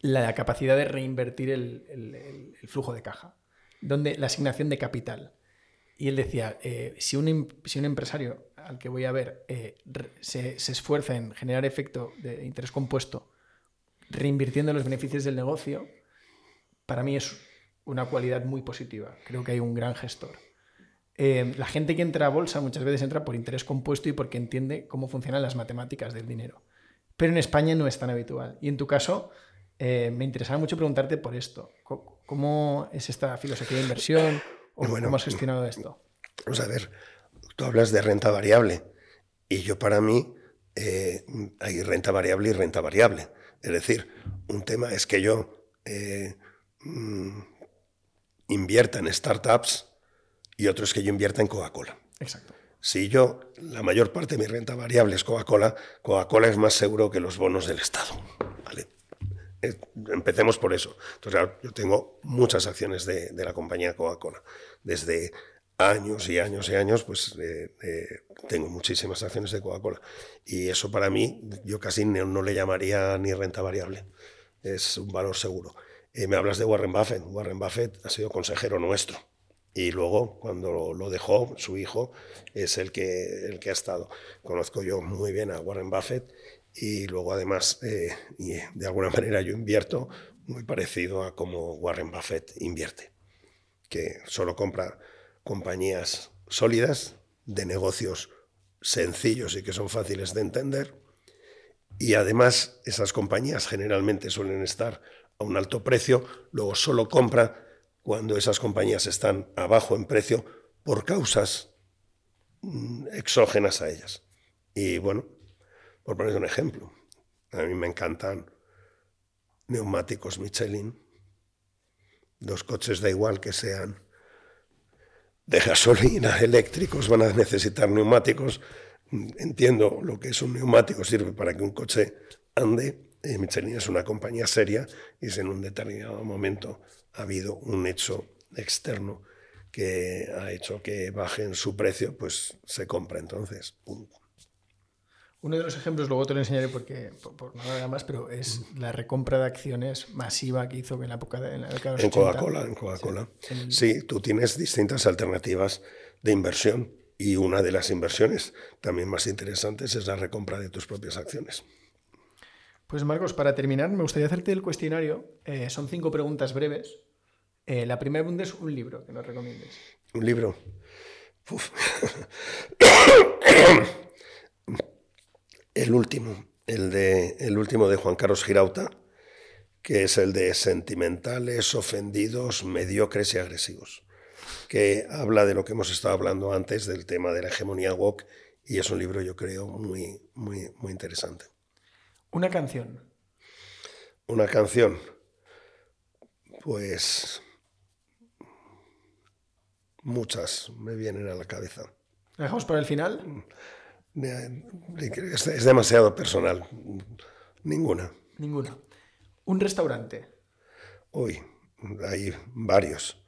la capacidad de reinvertir el, flujo de caja, donde la asignación de capital. Y él decía, eh, em- si un empresario al que voy a ver eh, se, se esfuerza en generar efecto de interés compuesto, reinvirtiendo los beneficios del negocio, para mí es una cualidad muy positiva. Creo que hay un gran gestor. Eh, la gente que entra a bolsa muchas veces entra por interés compuesto y porque entiende cómo funcionan las matemáticas del dinero. Pero en España no es tan habitual. Y en tu caso, eh, me interesaba mucho preguntarte por esto. ¿Cómo es esta filosofía de inversión? ¿O Bueno, ¿Cómo has gestionado esto? Vamos a ver, tú hablas de renta variable y yo para mí eh, hay renta variable y renta variable. Es decir, un tema es que yo eh, mm, invierta en startups y otro es que yo invierta en Coca-Cola. Exacto. Si yo, la mayor parte de mi renta variable es Coca-Cola, Coca-Cola es más seguro que los bonos del Estado. ¿vale? Empecemos por eso. Entonces, claro, yo tengo muchas acciones de, de la compañía Coca-Cola. Desde años y años y años, pues eh, eh, tengo muchísimas acciones de Coca-Cola. Y eso para mí, yo casi no, no le llamaría ni renta variable. Es un valor seguro. Eh, me hablas de Warren Buffett. Warren Buffett ha sido consejero nuestro. Y luego, cuando lo, dejó, su hijo es el que, el que ha estado. Conozco yo muy bien a Warren Buffett y luego además, eh, y de alguna manera yo invierto muy parecido a como Warren Buffett invierte, que solo compra compañías sólidas, de negocios sencillos y que son fáciles de entender. Y además esas compañías generalmente suelen estar a un alto precio, luego solo compra cuando esas compañías están abajo en precio por causas mm, exógenas a ellas. Y bueno, por poner un ejemplo, a mí me encantan neumáticos Michelin. Los coches da igual que sean de gasolina, eléctricos, van a necesitar neumáticos. Entiendo lo que es un neumático, sirve para que un coche ande. Eh, Michelin es una compañía seria y si en un determinado momento ha habido un hecho externo que ha hecho que bajen su precio, pues se compra entonces. Uno de los ejemplos, luego te lo enseñaré porque, por, por nada más, pero es la recompra de acciones masiva que hizo en la época de en la década de En 80. Coca-Cola, en Coca-Cola. Sí, tú tienes distintas alternativas de inversión y una de las inversiones también más interesantes es la recompra de tus propias acciones. Pues Marcos, para terminar, me gustaría hacerte el cuestionario. Eh, son cinco preguntas breves. Eh, la primera pregunta es un libro que nos recomiendes. Un libro. Uf. El último, el, de, el último de Juan Carlos Girauta, que es el de Sentimentales, Ofendidos, Mediocres y Agresivos, que habla de lo que hemos estado hablando antes, del tema de la hegemonía woke, y es un libro, yo creo, muy, muy, muy interesante. Una canción. Una canción, pues muchas me vienen a la cabeza. ¿La dejamos para el final? Es, es demasiado personal. Ninguna. Ninguna. Un restaurante. Uy, hay varios,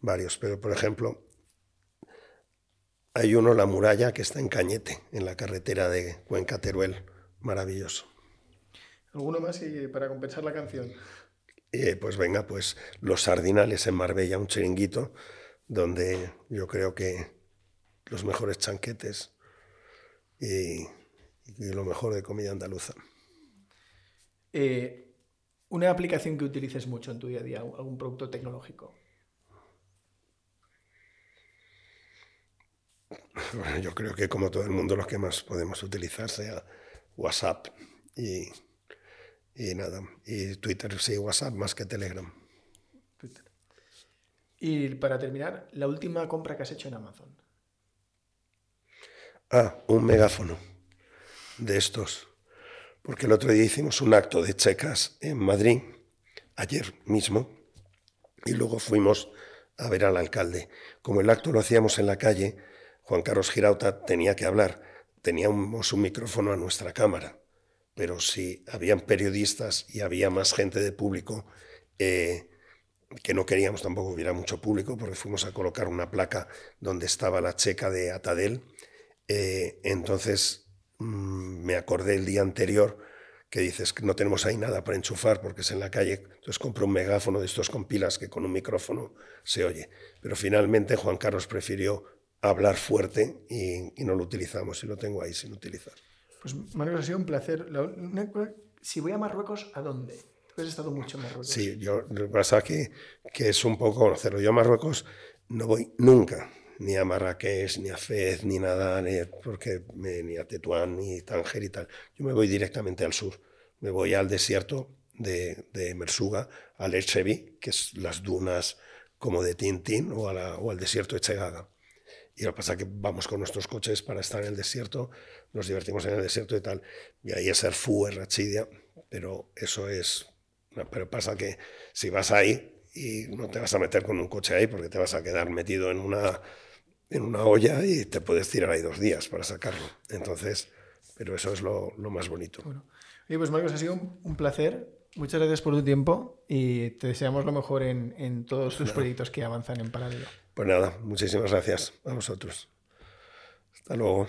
varios, pero por ejemplo, hay uno, La Muralla, que está en Cañete, en la carretera de Cuenca-Teruel, maravilloso. ¿Alguno más y para compensar la canción? Eh, pues venga, pues Los Sardinales en Marbella, un chiringuito, donde yo creo que los mejores chanquetes y, y lo mejor de comida andaluza. Eh, una aplicación que utilices mucho en tu día a día, algún producto tecnológico. Bueno, yo creo que como todo el mundo los que más podemos utilizar sea WhatsApp y, y nada. Y Twitter, sí, WhatsApp más que Telegram. Twitter. Y para terminar, la última compra que has hecho en Amazon. Ah, un megáfono de estos. Porque el otro día hicimos un acto de checas en Madrid, ayer mismo, y luego fuimos a ver al alcalde. Como el acto lo hacíamos en la calle, Juan Carlos Girauta tenía que hablar. Teníamos un micrófono a nuestra cámara, pero si habían periodistas y había más gente de público, eh, que no queríamos tampoco hubiera mucho público, porque fuimos a colocar una placa donde estaba la checa de Atadel. Eh, entonces mm, me acordé el día anterior que dices que no tenemos ahí nada para enchufar porque es en la calle, entonces compro un megáfono de estos con pilas que con un micrófono se oye. Pero finalmente Juan Carlos prefirió hablar fuerte y, no lo utilizamos y lo tengo ahí sin utilizar. Pues Marcos, ha sido un placer. Si voy a Marruecos, ¿a dónde? Tú has estado mucho en Marruecos. Sí, yo, lo que pasa que, que es un poco conocerlo. Yo a Marruecos no voy nunca, ni a Marrakech, ni a Fez, ni nada, ni, porque ni a Tetuán, ni Tánger y tal. Yo me voy directamente al sur. Me voy al desierto de, de Mersuga, al Echevi, que es las dunas como de Tintín, o, al desierto de Chegaga. Y lo que pasa es que vamos con nuestros coches para estar en el desierto, nos divertimos en el desierto y tal. Y ahí es Erfú, Rachidia, pero eso es... pero pasa que si vas ahí y no te vas a meter con un coche ahí porque te vas a quedar metido en una en una olla y te puedes tirar ahí dos días para sacarlo. Entonces, pero eso es lo, lo más bonito. Bueno. pues Marcos, ha sido un, placer. Muchas gracias por tu tiempo y te deseamos lo mejor en, en todos tus proyectos que avanzan en paralelo. Pues nada, muchísimas gracias a vosotros. Hasta luego.